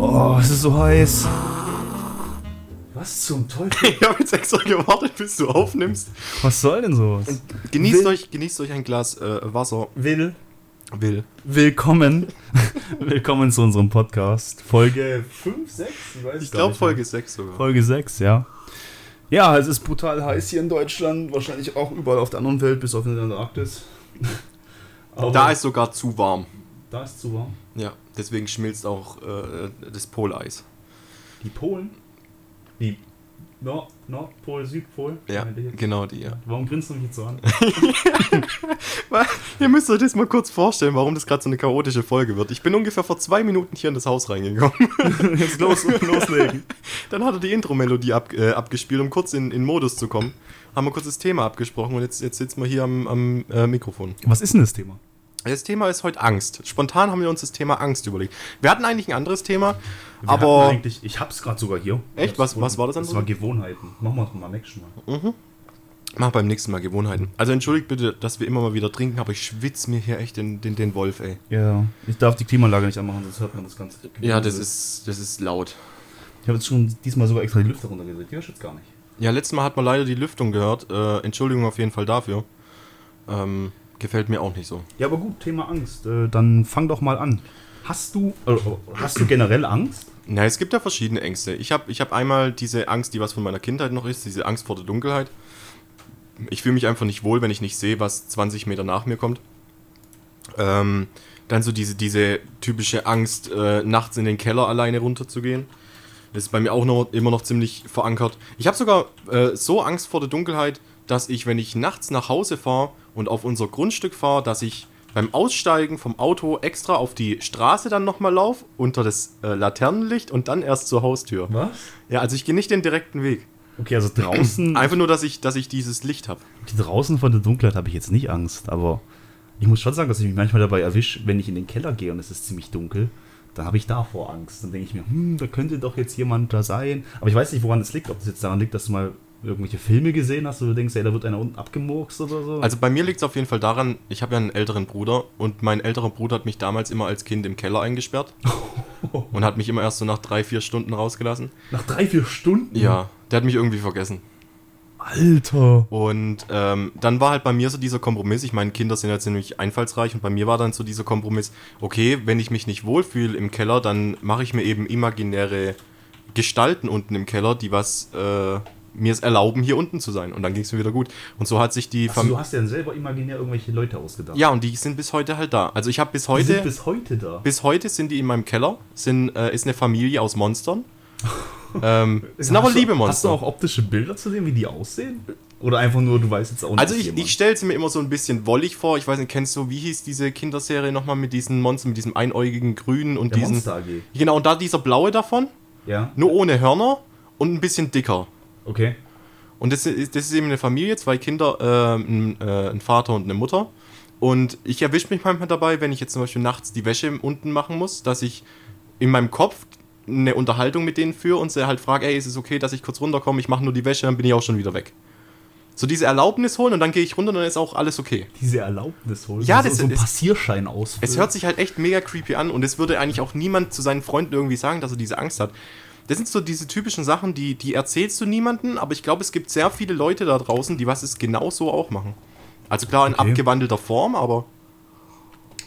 Oh, es ist so heiß. Was zum Teufel? Ich habe jetzt extra gewartet, bis du aufnimmst. Was soll denn sowas? Genießt Will- euch, genießt euch ein Glas äh, Wasser. Will. Will. Willkommen. Willkommen zu unserem Podcast. Folge 5, 6? Ich weiß Ich glaube Folge 6 sogar. Folge 6, ja. Ja, es ist brutal heiß hier in Deutschland. Wahrscheinlich auch überall auf der anderen Welt, bis auf in der Antarktis. Aber Da ist sogar zu warm. da ist zu warm. Ja, deswegen schmilzt auch äh, das Poleis. Die Polen? Die Nord Nordpol, Südpol? Ja, genau die, ja. Warum grinst du mich jetzt so an? Ihr müsst euch das mal kurz vorstellen, warum das gerade so eine chaotische Folge wird. Ich bin ungefähr vor zwei Minuten hier in das Haus reingekommen. jetzt los, loslegen. Dann hat er die Intro-Melodie ab, äh, abgespielt, um kurz in, in Modus zu kommen. Haben wir kurz das Thema abgesprochen und jetzt, jetzt sitzen wir hier am, am äh, Mikrofon. Was ist denn das Thema? Das Thema ist heute Angst. Spontan haben wir uns das Thema Angst überlegt. Wir hatten eigentlich ein anderes Thema, Wir aber eigentlich, ich hab's gerade sogar hier. Echt? Was- was war das Das andere? war Gewohnheiten. Machen wir mal nächstes Mal. mach beim nächsten Mal Gewohnheiten. Also entschuldigt bitte, dass wir immer mal wieder trinken, aber ich schwitze mir hier echt den, den, den Wolf, ey. Ja, ich darf die Klimaanlage nicht anmachen, sonst hört man das Ganze. Ja, das ist, das ist laut. Ich habe jetzt schon diesmal sogar extra die Lüfter runtergedreht. Die hörst du jetzt gar nicht. Ja, letztes Mal hat man leider die Lüftung gehört. Äh, Entschuldigung auf jeden Fall dafür. Ähm, gefällt mir auch nicht so. Ja, aber gut, Thema Angst. Äh, dann fang doch mal an. Hast du, äh, hast du generell Angst? Na, es gibt ja verschiedene Ängste. Ich habe ich hab einmal diese Angst, die was von meiner Kindheit noch ist, diese Angst vor der Dunkelheit. Ich fühle mich einfach nicht wohl, wenn ich nicht sehe, was 20 Meter nach mir kommt. Ähm, dann so diese, diese typische Angst, äh, nachts in den Keller alleine runterzugehen. Das ist bei mir auch noch, immer noch ziemlich verankert. Ich habe sogar äh, so Angst vor der Dunkelheit, dass ich, wenn ich nachts nach Hause fahre und auf unser Grundstück fahre, dass ich beim Aussteigen vom Auto extra auf die Straße dann nochmal laufe, unter das äh, Laternenlicht und dann erst zur Haustür. Was? Ja, also ich gehe nicht den direkten Weg. Okay, also draußen, Einfach nur, dass ich, dass ich dieses Licht habe. draußen von der Dunkelheit habe ich jetzt nicht Angst, aber ich muss schon sagen, dass ich mich manchmal dabei erwische, wenn ich in den Keller gehe und es ist ziemlich dunkel, dann habe ich davor Angst. Dann denke ich mir, hm, da könnte doch jetzt jemand da sein. Aber ich weiß nicht, woran es liegt. Ob es jetzt daran liegt, dass du mal irgendwelche Filme gesehen hast, wo du denkst, ey, da wird einer unten abgemurkst oder so. Also bei mir liegt es auf jeden Fall daran, ich habe ja einen älteren Bruder und mein älterer Bruder hat mich damals immer als Kind im Keller eingesperrt und hat mich immer erst so nach drei, vier Stunden rausgelassen. nach drei, vier Stunden? Ja, der hat mich irgendwie vergessen. Alter. Und ähm, dann war halt bei mir so dieser Kompromiss, ich meine, Kinder sind ja ziemlich einfallsreich und bei mir war dann so dieser Kompromiss, okay, wenn ich mich nicht wohlfühle im Keller, dann mache ich mir eben imaginäre Gestalten unten im Keller, die was äh, mir es erlauben, hier unten zu sein. Und dann ging es mir wieder gut. Und so hat sich die Also, Fam- du hast ja selber imaginär irgendwelche Leute ausgedacht. Ja, und die sind bis heute halt da. Also ich habe bis Die heute, sind bis, bis heute da. heute sind die in meinem Keller, sind, äh, ist eine Familie aus Monstern. ähm, sind aber liebe Hast du Monster. auch optische Bilder zu sehen, wie die aussehen? Oder einfach nur, du weißt jetzt auch nicht. Also ich, ich stelle sie mir immer so ein bisschen wollig vor. Ich weiß nicht, kennst du, wie hieß diese Kinderserie nochmal mit diesen Monstern, mit diesem einäugigen Grünen und Der diesen... Monster AG. Genau, und da dieser blaue davon, Ja. nur ohne Hörner und ein bisschen dicker. Okay. Und das ist, das ist eben eine Familie, zwei Kinder, äh, ein, äh, ein Vater und eine Mutter. Und ich erwische mich manchmal dabei, wenn ich jetzt zum Beispiel nachts die Wäsche unten machen muss, dass ich in meinem Kopf eine Unterhaltung mit denen führe und sie halt frage, ey, ist es okay, dass ich kurz runterkomme, ich mache nur die Wäsche, dann bin ich auch schon wieder weg. So diese Erlaubnis holen und dann gehe ich runter und dann ist auch alles okay. Diese Erlaubnis holen. Ja, das- so ein Passierschein ausfüllen. Es hört sich halt echt mega creepy an und es würde eigentlich auch niemand zu seinen Freunden irgendwie sagen, dass er diese Angst hat. Das sind so diese typischen Sachen, die, die erzählst du niemandem, aber ich glaube, es gibt sehr viele Leute da draußen, die was es genau so auch machen. Also klar in Okay. abgewandelter Form, aber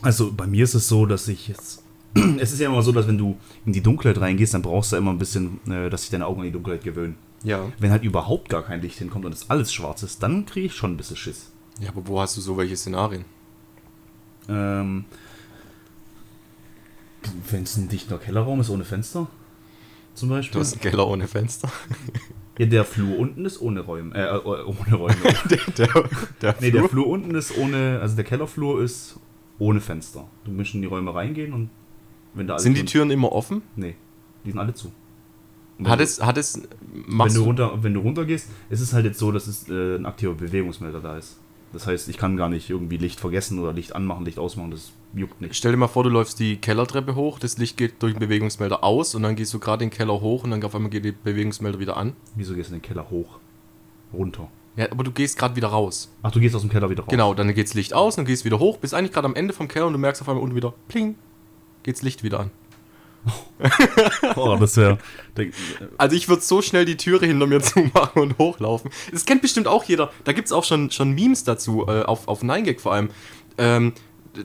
Also bei mir ist es so, dass ich jetzt. Es ist ja immer so, dass wenn du in die Dunkelheit reingehst, dann brauchst du immer ein bisschen, äh, dass sich deine Augen an die Dunkelheit gewöhnen. ja. Wenn halt überhaupt gar kein Licht hinkommt und es alles schwarz ist, dann kriege ich schon ein bisschen Schiss. Ja, aber wo hast du so welche Szenarien? Ähm, Wenn es ein dichter Kellerraum ist ohne Fenster, zum Beispiel. Du hast einen Keller ohne Fenster. Ja, der Flur unten ist ohne Räume. Äh, äh, ohne Räume. der, der, der nee, der Flur. Flur unten ist ohne, also der Kellerflur ist ohne Fenster. Du musst in die Räume reingehen und wenn da alle Sind die Türen- immer offen? Nee, die sind alle zu. Hat du- es, hat es, wenn du, runter, wenn du runtergehst, ist es halt jetzt so, dass es äh, ein aktiver Bewegungsmelder da ist. Das heißt, ich kann gar nicht irgendwie Licht vergessen oder Licht anmachen, Licht ausmachen, das juckt nicht. Stell dir mal vor, du läufst die Kellertreppe hoch, das Licht geht durch den Bewegungsmelder aus und dann gehst du gerade den Keller hoch und dann auf einmal geht der Bewegungsmelder wieder an. Wieso gehst du in den Keller hoch? Runter. Ja, aber du gehst gerade wieder raus. Ach, du gehst aus dem Keller wieder raus. Genau, dann geht's Licht aus, dann gehst wieder hoch, bist eigentlich gerade am Ende vom Keller und du merkst auf einmal unten wieder, pling, geht's Licht wieder an. Oh, das wäre. Also ich würde so schnell die Türe hinter mir zumachen und hochlaufen. Das kennt bestimmt auch jeder. Da gibt es auch schon, schon Memes dazu, äh, auf, auf 9gag vor allem. Ähm,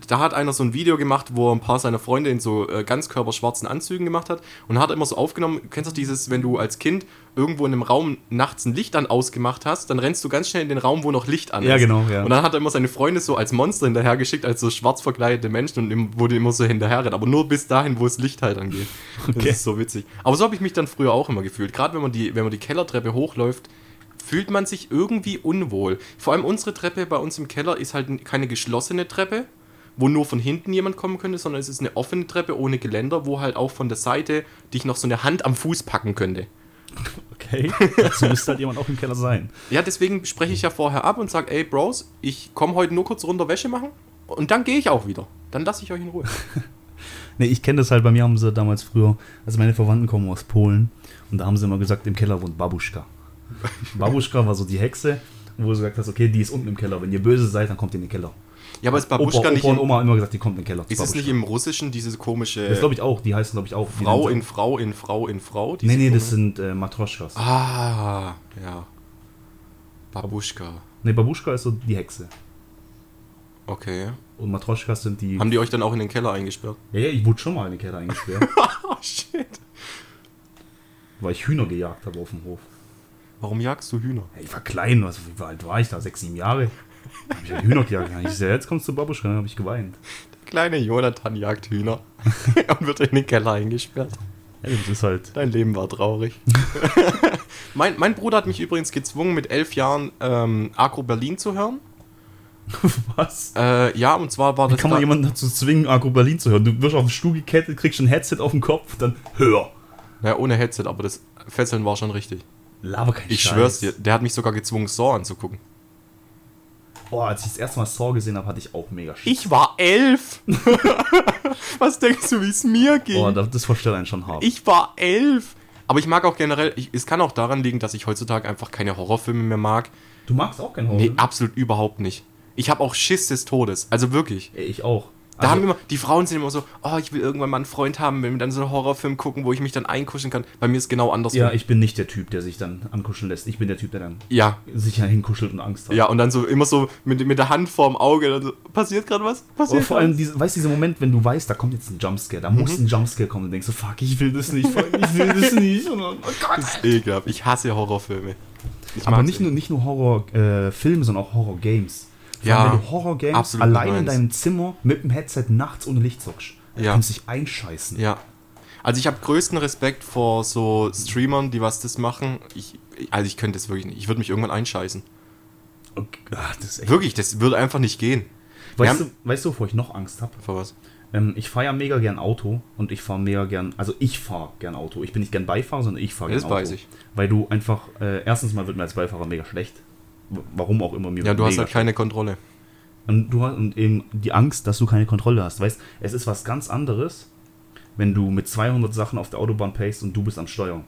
da hat einer so ein Video gemacht, wo er ein paar seiner Freunde in so äh, ganzkörperschwarzen Anzügen gemacht hat und hat immer so aufgenommen, kennst du dieses, wenn du als Kind irgendwo in einem Raum nachts ein Licht an ausgemacht hast, dann rennst du ganz schnell in den Raum, wo noch Licht an ist. Ja, genau, ja. Und dann hat er immer seine Freunde so als Monster hinterhergeschickt, als so schwarz verkleidete Menschen und die immer so hinterherrennt, aber nur bis dahin, wo das Licht halt angeht. Das Okay. ist so witzig. Aber so habe ich mich dann früher auch immer gefühlt. Gerade wenn man die, wenn man die Kellertreppe hochläuft, fühlt man sich irgendwie unwohl. Vor allem unsere Treppe bei uns im Keller ist halt keine geschlossene Treppe, wo nur von hinten jemand kommen könnte, sondern es ist eine offene Treppe ohne Geländer, wo halt auch von der Seite dich noch so eine Hand am Fuß packen könnte. Okay. Dazu müsste halt jemand auch im Keller sein. Ja, deswegen spreche ich ja vorher ab und sage, ey Bros, ich komme heute nur kurz runter Wäsche machen und dann gehe ich auch wieder. Dann lasse ich euch in Ruhe. Nee, ich kenne das halt, bei mir haben sie damals früher, also meine Verwandten kommen aus Polen und da haben sie immer gesagt, im Keller wohnt Babuschka. Babuschka war so die Hexe, wo du gesagt hast, okay, die ist unten im Keller. Wenn ihr böse seid, dann kommt ihr in den Keller. Ja, aber ist Babuschka Opa, nicht Opa und Oma immer gesagt, die kommt in den Keller. ist es nicht im Russischen diese komische Das glaube ich auch, die heißen glaube ich auch. Frau in Frau in Frau in Frau? Nee, nee, das sind äh, Matroschkas. Ah, ja. Babuschka. Nee, Babuschka ist so die Hexe. Okay. Und Matroschkas sind die. Haben die euch dann auch in den Keller eingesperrt? ja, ja, ich wurde schon mal in den Keller eingesperrt, Oh, shit. weil ich Hühner gejagt habe auf dem Hof. Warum jagst du Hühner? Ja, ich war klein, also, wie alt war ich da? Sechs, sieben Jahre? Hab ich halt Hühner gejagt. Ich so, jetzt kommst du Babuschka, dann habe ich geweint. Der kleine Jonathan jagt Hühner und wird in den Keller eingesperrt. Ja, das ist halt. Dein Leben war traurig. mein, mein Bruder hat mich übrigens gezwungen, mit elf Jahren ähm, Agro Berlin zu hören. Was? Äh, ja, und zwar war Wie das. kann man da- jemanden dazu zwingen, Agro Berlin zu hören? Du wirst auf den Stuhl gekettet, kriegst ein Headset auf den Kopf, dann hör. Ja, ohne Headset, aber das Fesseln war schon richtig. Laber kein Ich Scheiß. schwör's dir, der hat mich sogar gezwungen, Saw anzugucken. Boah, als ich das erste Mal Saw gesehen habe, hatte ich auch mega Schiss. Ich war elf! Was denkst du, wie es mir ging? Boah, das, das verstellt einen schon hart. Ich war elf! Aber ich mag auch generell, ich, es kann auch daran liegen, dass ich heutzutage einfach keine Horrorfilme mehr mag. du magst auch keinen Horror? Nee, absolut überhaupt nicht. Ich habe auch Schiss des Todes. Also wirklich. Ich auch. Da Also, haben immer, die Frauen sind immer so, oh, ich will irgendwann mal einen Freund haben, wenn wir dann so einen Horrorfilm gucken, wo ich mich dann einkuscheln kann. Bei mir ist genau andersrum. ja, ich bin nicht der Typ, der sich dann ankuscheln lässt. Ich bin der Typ, der dann ja, sich ja hinkuschelt und Angst hat. ja, und dann so immer so mit, mit der Hand vorm Auge, so, passiert gerade was? Passiert vor grad allem, diese, weißt du, dieser Moment, wenn du weißt, da kommt jetzt ein Jumpscare, da Mhm. muss ein Jumpscare kommen und denkst so, fuck, ich will das nicht, fuck, ich will das nicht. Und, dann, oh Gott. was? Ekelhaft. Ich hasse Horrorfilme. Ich Aber nicht nur, nicht nur Horror-Filme, sondern auch Horror-Games. Ja, wenn du Horror-Games allein in meins. deinem Zimmer mit dem Headset nachts ohne Licht zockst. Ja. Du kannst dich einscheißen. Ja. Also ich habe größten Respekt vor so Streamern, die was das machen. Ich, also ich könnte das wirklich nicht. Ich würde mich irgendwann einscheißen. Okay. Ah, das. Wirklich, das würde einfach nicht gehen. Weißt, du, weißt du, wovor ich noch Angst habe? Vor was? Ähm, ich fahre ja mega gern Auto und ich fahre mega gern, also ich fahre gern Auto. Ich bin nicht gern Beifahrer, sondern ich fahre Ja, gern das Auto. weiß ich. Weil du einfach, äh, erstens mal wird mir als Beifahrer mega schlecht. Warum auch immer mir Ja, du hast halt keine Kontrolle. Und du hast und eben die Angst, dass du keine Kontrolle hast. Weißt, es ist was ganz anderes, wenn du mit 200 Sachen auf der Autobahn pacest und du bist am Steuer.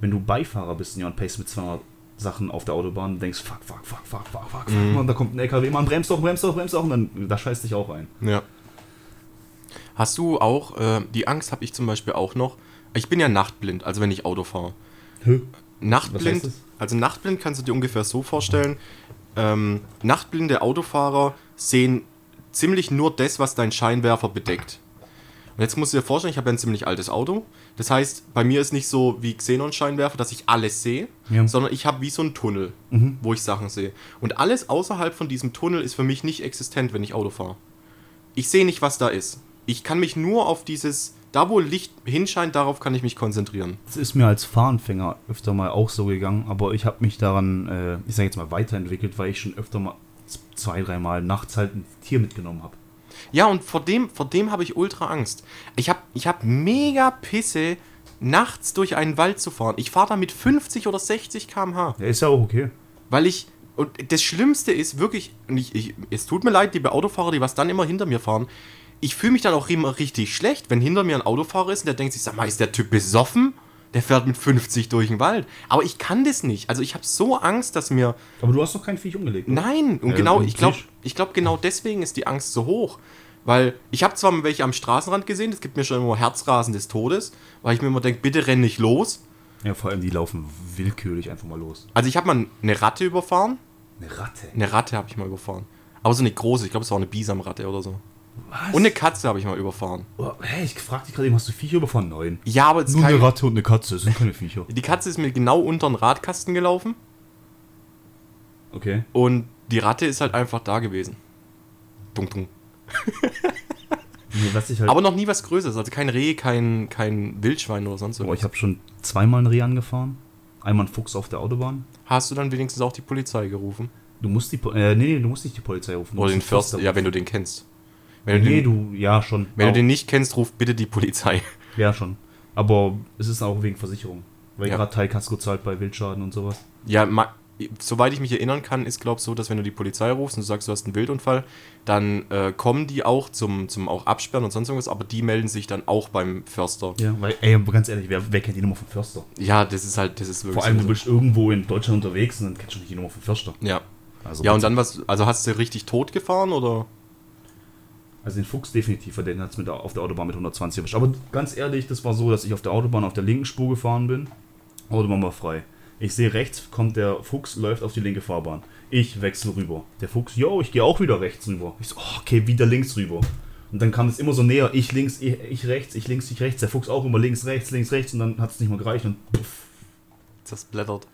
Wenn du Beifahrer bist ja, und pacest mit 200 Sachen auf der Autobahn und denkst, fuck, fuck, fuck, fuck, fuck, fuck, Mhm. fuck, und da kommt ein LKW, man bremst doch, bremst doch, bremst doch, und dann, da scheißt dich auch ein. Ja. Hast du auch, äh, die Angst habe ich zum Beispiel auch noch. Ich bin ja nachtblind, also wenn ich Auto fahre. Nachtblind? Also nachtblind kannst du dir ungefähr so vorstellen, ähm, nachtblinde Autofahrer sehen ziemlich nur das, was dein Scheinwerfer bedeckt. Und jetzt musst du dir vorstellen, ich habe ja ein ziemlich altes Auto. Das heißt, bei mir ist nicht so wie Xenon-Scheinwerfer, dass ich alles sehe, Ja. sondern ich habe wie so einen Tunnel, Mhm. wo ich Sachen sehe. Und alles außerhalb von diesem Tunnel ist für mich nicht existent, wenn ich Auto fahre. Ich sehe nicht, was da ist. Ich kann mich nur auf dieses, da wo Licht hinscheint, darauf kann ich mich konzentrieren. Das ist mir als Fahranfänger öfter mal auch so gegangen, aber ich habe mich daran, äh, ich sage jetzt mal, weiterentwickelt, weil ich schon öfter mal zwei, dreimal nachts halt ein Tier mitgenommen habe. Ja, und vor dem, vor dem habe ich ultra Angst. Ich habe ich hab mega Pisse, nachts durch einen Wald zu fahren. Ich fahre da mit 50 oder 60 km/h, Ja, ist ja auch okay. weil ich Und das Schlimmste ist wirklich, und ich, ich, es tut mir leid, liebe Autofahrer, die was dann immer hinter mir fahren. Ich fühle mich dann auch immer richtig schlecht, wenn hinter mir ein Autofahrer ist und der denkt sich, sag mal, ist der Typ besoffen? Der fährt mit 50 durch den Wald. Aber ich kann das nicht. Also ich habe so Angst, dass mir. Aber du hast doch kein Viech umgelegt. oder? Nein, und Ja, genau, ich glaube, ich glaub, genau deswegen ist die Angst so hoch. Weil ich habe zwar mal welche am Straßenrand gesehen, das gibt mir schon immer Herzrasen des Todes, weil ich mir immer denke, bitte renn nicht los. Ja, vor allem die laufen willkürlich einfach mal los. Also ich habe mal eine Ratte überfahren. Eine Ratte. Eine Ratte habe ich mal überfahren. Aber so eine große, ich glaube, es war eine Bisamratte oder so. Was? Und eine Katze habe ich mal überfahren. Oh, hey, ich frag dich gerade eben, hast du Viecher überfahren? Nein. Ja, aber Nur eine Ratte und eine Katze, das sind keine Viecher. die Katze ist mir genau unter den Radkasten gelaufen Okay. und die Ratte ist halt einfach da gewesen. Dunk, dunk. Nee, was ich halt. Aber noch nie was Größeres, also kein Reh, kein, kein Wildschwein oder sonst Boah, was. ich habe schon zweimal ein Reh angefahren. Einmal ein Fuchs auf der Autobahn. Hast du dann wenigstens auch die Polizei gerufen? Du musst die, Po- äh, nee, nee, du musst nicht die Polizei rufen. Oder den Förster? Ja, wenn du den kennst. Wenn, du, Nee, den, du, ja, schon. wenn du Auch- den nicht kennst, ruf bitte die Polizei. Ja, schon. Aber es ist auch wegen Versicherung. Weil Ja. gerade Teilkasko zahlt bei Wildschaden und sowas. Ja, soweit ich mich erinnern kann, ist glaub so, dass wenn du die Polizei rufst und du sagst, du hast einen Wildunfall, dann äh, kommen die auch zum, zum auch Absperren und sonst irgendwas, aber die melden sich dann auch beim Förster. Ja, weil, ey, ganz ehrlich, wer, wer kennt die Nummer vom Förster? Ja, das ist halt, das ist wirklich Vor allem, so. du bist irgendwo in Deutschland unterwegs und dann kennst du nicht die Nummer vom Förster. Ja. Also, Ja, und dann was, also hast du richtig tot gefahren oder? Also den Fuchs definitiv, weil den hat es auf der Autobahn mit 120 erwischt. Aber ganz ehrlich, das war so, dass ich auf der Autobahn auf der linken Spur gefahren bin. Autobahn war frei. Ich sehe rechts, kommt der Fuchs, läuft auf die linke Fahrbahn. Ich wechsle rüber. Der Fuchs, yo, ich gehe auch wieder rechts rüber. Ich so, oh, okay, wieder links rüber. Und dann kam es immer so näher, ich links, ich, ich rechts, ich links, ich rechts. Der Fuchs auch immer links, rechts, links, rechts. Und dann hat es nicht mehr gereicht und puff. Das blättert.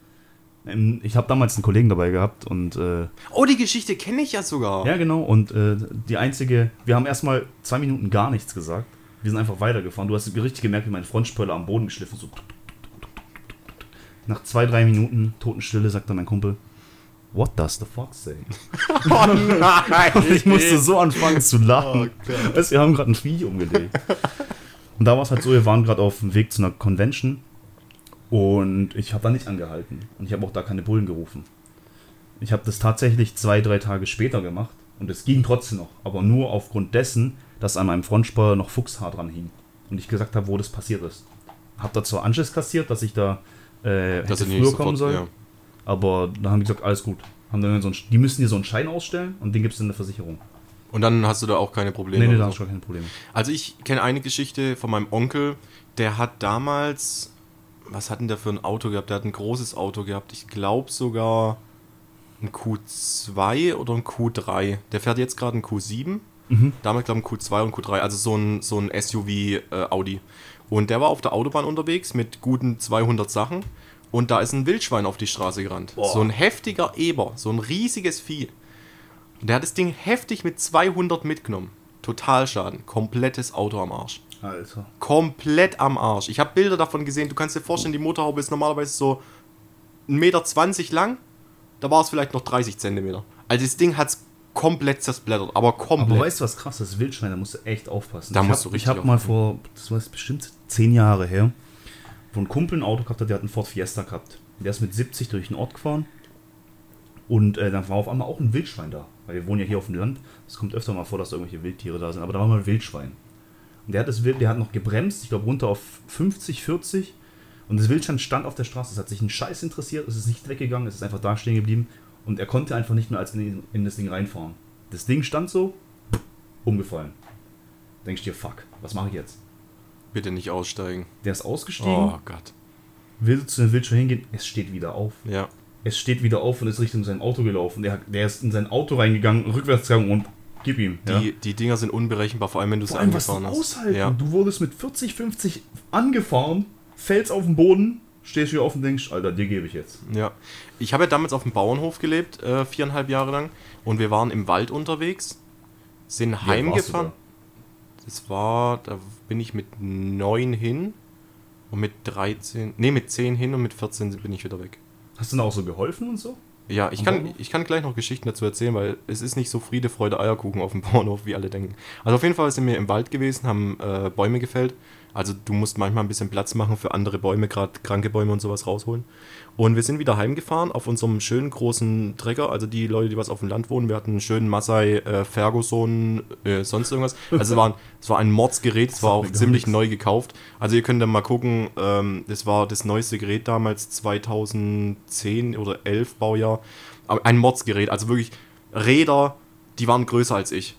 Ich habe damals einen Kollegen dabei gehabt und äh, Oh, die Geschichte kenne ich ja sogar. Ja, genau. Und äh, die einzige, wir haben erstmal zwei Minuten gar nichts gesagt. Wir sind einfach weitergefahren. Du hast richtig gemerkt, wie mein Frontspoiler am Boden geschliffen. So. Nach zwei, drei Minuten Totenstille sagt dann mein Kumpel, What does the fox say? Oh nein! Und ich musste so anfangen zu lachen. Oh weißt, wir haben gerade ein Vieh umgelegt. Und da war es halt so, wir waren gerade auf dem Weg zu einer Convention und ich habe da nicht angehalten. Und ich habe auch da keine Bullen gerufen. Ich habe das tatsächlich zwei, drei Tage später gemacht und es ging trotzdem noch. Aber nur aufgrund dessen, dass an meinem Frontspoiler noch Fuchshaar dran hing. Und ich gesagt habe, wo das passiert ist. Hab da zwar Anschiss kassiert, dass ich da äh, Dass hätte früher kommen soll. ja. Aber da haben die gesagt, alles gut. Haben dann so einen, die müssen dir so einen Schein ausstellen und den gibst du in der Versicherung. Und dann hast du da auch keine Probleme. Nee, nee, da so. hast du gar keine Probleme. Also ich kenne eine Geschichte von meinem Onkel, der hat damals, was hat denn der für ein Auto gehabt? Der hat ein großes Auto gehabt. Ich glaube sogar ein Q2 oder ein Q3. Der fährt jetzt gerade ein Q7. Mhm. Damals glaube ich ein Q2 und Q3, also so ein, so ein SUV äh, Audi. Und der war auf der Autobahn unterwegs mit guten 200 Sachen. Und da ist ein Wildschwein auf die Straße gerannt. Boah. So ein heftiger Eber, so ein riesiges Vieh. Und der hat das Ding heftig mit 200 mitgenommen. Totalschaden, komplettes Auto am Arsch. Alter. Komplett am Arsch. Ich habe Bilder davon gesehen. Du kannst dir vorstellen, die Motorhaube ist normalerweise so 1,20 Meter lang. Da war es vielleicht noch 30 Zentimeter. Also das Ding hat es komplett zersplittert, aber komplett. Aber weißt du, was krass ist? Wildschwein, da musst du echt aufpassen. Da ich musst hab, du richtig Ich habe mal vor, das war jetzt bestimmt zehn Jahre her, wo ein Kumpel ein Auto gehabt hat, der hat einen Ford Fiesta gehabt. Der ist mit 70 durch den Ort gefahren. Und äh, dann war auf einmal auch ein Wildschwein da. Weil wir wohnen ja hier auf dem Land. Es kommt öfter mal vor, dass da irgendwelche Wildtiere da sind. Aber da war mal ein Wildschwein. Und der hat, das Wild, der hat noch gebremst, ich glaube runter auf 50, 40. Und das Wildschwein stand auf der Straße. Es hat sich einen Scheiß interessiert. Es ist nicht weggegangen. Es ist einfach da stehen geblieben. Und er konnte einfach nicht mehr als in, in das Ding reinfahren. Das Ding stand so, umgefallen. Denkst dir, fuck, was mache ich jetzt? Bitte nicht aussteigen. Der ist ausgestiegen, Oh Gott. will zu dem Wildschwein hingehen, es steht wieder auf. Ja. Es steht wieder auf und ist Richtung sein Auto gelaufen. Der, der ist in sein Auto reingegangen, rückwärts gegangen und gib ihm. Die, ja. die Dinger sind unberechenbar, vor allem wenn du es allem, was du angefahren hast. aushalten. Ja. Du wurdest mit 40, 50 angefahren, fällst auf den Boden, stehst hier auf und denkst, Alter, dir gebe ich jetzt. Ja. Ich habe ja damals auf dem Bauernhof gelebt, äh, viereinhalb Jahre lang. Und wir waren im Wald unterwegs, sind warst heimgefahren. Das war, da bin ich mit neun hin und mit 13, nee, mit 10 hin und mit 14 bin ich wieder weg. Hast du da auch so geholfen und so? Ja, ich kann, ich kann gleich noch Geschichten dazu erzählen, weil es ist nicht so Friede, Freude, Eierkuchen auf dem Bauernhof, wie alle denken. Also auf jeden Fall sind wir im Wald gewesen, haben äh, Bäume gefällt. Also du musst manchmal ein bisschen Platz machen für andere Bäume, gerade kranke Bäume und sowas rausholen. Und wir sind wieder heimgefahren auf unserem schönen großen Trecker. Also die Leute, die was auf dem Land wohnen, wir hatten einen schönen Massey äh, Ferguson, äh, sonst irgendwas. Also es war, ein, es war ein Mordsgerät, es war auch ziemlich neu gekauft. Also ihr könnt dann mal gucken, ähm, das war das neueste Gerät damals, 2010 oder 11 Baujahr. Aber ein Mordsgerät, also wirklich Räder, die waren größer als ich.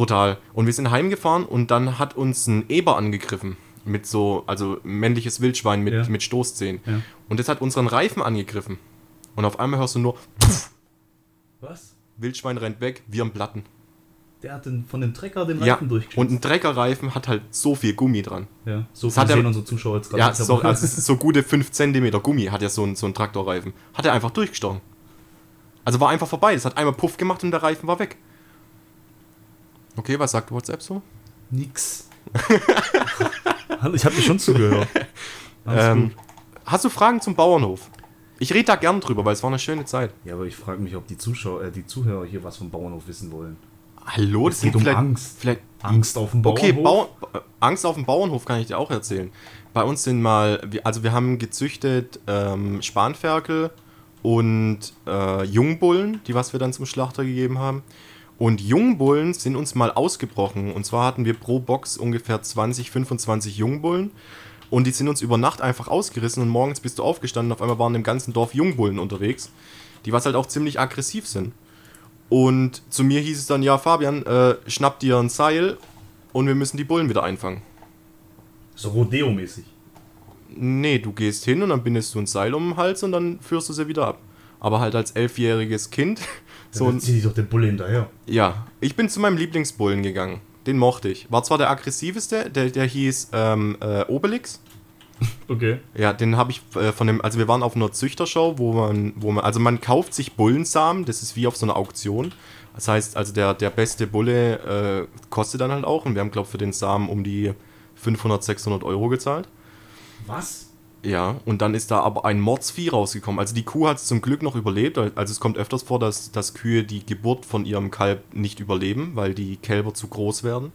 Brutal. Und wir sind heimgefahren und dann hat uns ein Eber angegriffen. Mit so, also männliches Wildschwein mit, Ja. mit Stoßzähnen. Ja. Und das hat unseren Reifen angegriffen. Und auf einmal hörst du nur, pff, Was? Wildschwein rennt weg, wir am Platten. Der hat den, von dem Trecker den Ja, Reifen durchgeschnitten. und ein Treckerreifen hat halt so viel Gummi dran. ja, so viel er- sehen unsere Zuschauer jetzt gerade Ja, so, also so gute 5 cm Gummi hat ja so ein, so ein Traktorreifen. Hat er einfach durchgestochen. Also war einfach vorbei. Das hat einmal Puff gemacht und der Reifen war weg. Okay, was sagt WhatsApp so? Nix. Ich habe dir schon zugehört. Ähm, hast du Fragen zum Bauernhof? Ich rede da gern drüber, weil es war eine schöne Zeit. Ja, aber ich frage mich, ob die Zuschauer, äh, die Zuhörer hier was vom Bauernhof wissen wollen. Hallo, Es geht um Angst. Vielleicht, Angst auf dem Bauernhof. Okay, Bau, äh, Angst auf dem Bauernhof kann ich dir auch erzählen. Bei uns sind mal, also wir haben gezüchtet ähm, Spanferkel und äh, Jungbullen, die was wir dann zum Schlachter gegeben haben. Und Jungbullen sind uns mal ausgebrochen. Und zwar hatten wir pro Box ungefähr 20, 25 Jungbullen. Und die sind uns über Nacht einfach ausgerissen und morgens bist du aufgestanden. Auf einmal waren im ganzen Dorf Jungbullen unterwegs, die was halt auch ziemlich aggressiv sind. Und zu mir hieß es dann, ja, Fabian, äh, schnapp dir ein Seil und wir müssen die Bullen wieder einfangen. So Rodeo-mäßig. Nee, du gehst hin und dann bindest du ein Seil um den Hals und dann führst du sie wieder ab. Aber halt als elfjähriges Kind, so ein, zieh dich doch den Bulle hinterher. ja, ich bin zu meinem Lieblingsbullen gegangen. Den mochte ich. War zwar der aggressivste, der, der hieß ähm, äh, Obelix. Okay. Ja, den habe ich äh, von dem, also wir waren auf einer Züchtershow, wo man, wo man, also man kauft sich Bullensamen, das ist wie auf so einer Auktion. Das heißt, also der, der beste Bulle äh, kostet dann halt auch und wir haben, glaube ich, für den Samen um die 500, 600 Euro gezahlt. Was? Ja, und dann ist da aber ein Mordsvieh rausgekommen. Also die Kuh hat es zum Glück noch überlebt. Also es kommt öfters vor, dass, dass Kühe die Geburt von ihrem Kalb nicht überleben, weil die Kälber zu groß werden.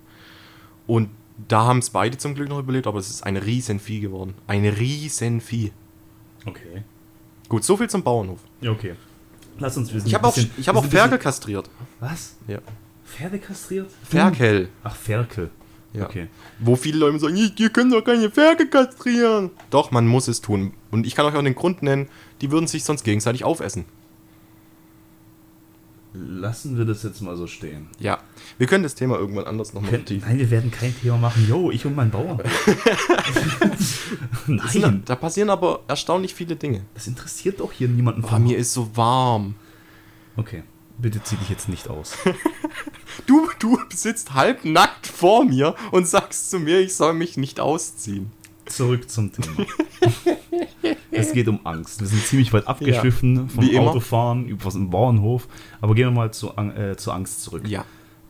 Und da haben es beide zum Glück noch überlebt, aber es ist ein Riesenvieh geworden. Ein Riesenvieh. Okay. Gut, so viel zum Bauernhof. Ja, okay. Lass uns wissen. Ich habe auch, ich hab auch Ferkel kastriert. Was? Ja. Pferde kastriert? Ferkel. Ach, Ferkel. Ja. Okay. Wo viele Leute sagen, "Ich- ihr könnt doch keine Ferkel kastrieren. Doch, man muss es tun. Und ich kann euch auch den Grund nennen, die würden sich sonst gegenseitig aufessen. Lassen wir das jetzt mal so stehen. Ja, wir können das Thema irgendwann anders nochmal vertiefen. nein, wir werden kein Thema machen. Yo, ich und mein Bauer. Das sind- nein, Da passieren aber erstaunlich viele Dinge. das interessiert doch hier niemanden Oh, mir ist so warm. Okay, bitte zieh dich jetzt nicht aus. Du, du sitzt halbnackt vor mir und sagst zu mir, ich soll mich nicht ausziehen. Zurück zum Thema. es geht um Angst. Wir sind ziemlich weit abgeschwiffen vom Wie immer. Autofahren über den Bauernhof. Aber gehen wir mal zu, äh, zur Angst zurück. Ja.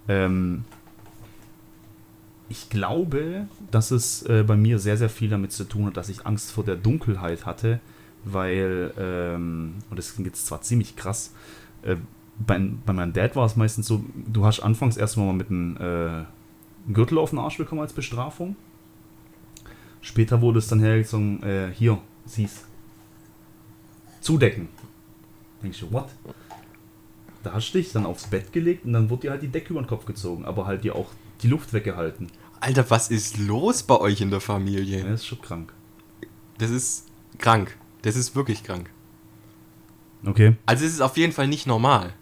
Ähm, ich glaube, dass es äh, bei mir sehr, sehr viel damit zu tun hat, dass ich Angst vor der Dunkelheit hatte, weil, ähm, und das klingt jetzt zwar ziemlich krass, äh, bei, bei meinem Dad war es meistens so, du hast anfangs erstmal mal mit einem äh, Gürtel auf den Arsch bekommen als Bestrafung. Später wurde es dann hergezogen, äh, hier, siehst, zudecken. Denkst du, what? Da hast du dich dann aufs Bett gelegt und dann wurde dir halt die Decke über den Kopf gezogen, aber halt dir auch die Luft weggehalten. Alter, was ist los bei euch in der Familie? Ja, das ist schon krank. Das ist krank. Das ist wirklich krank. Okay. Also es ist auf jeden Fall nicht normal.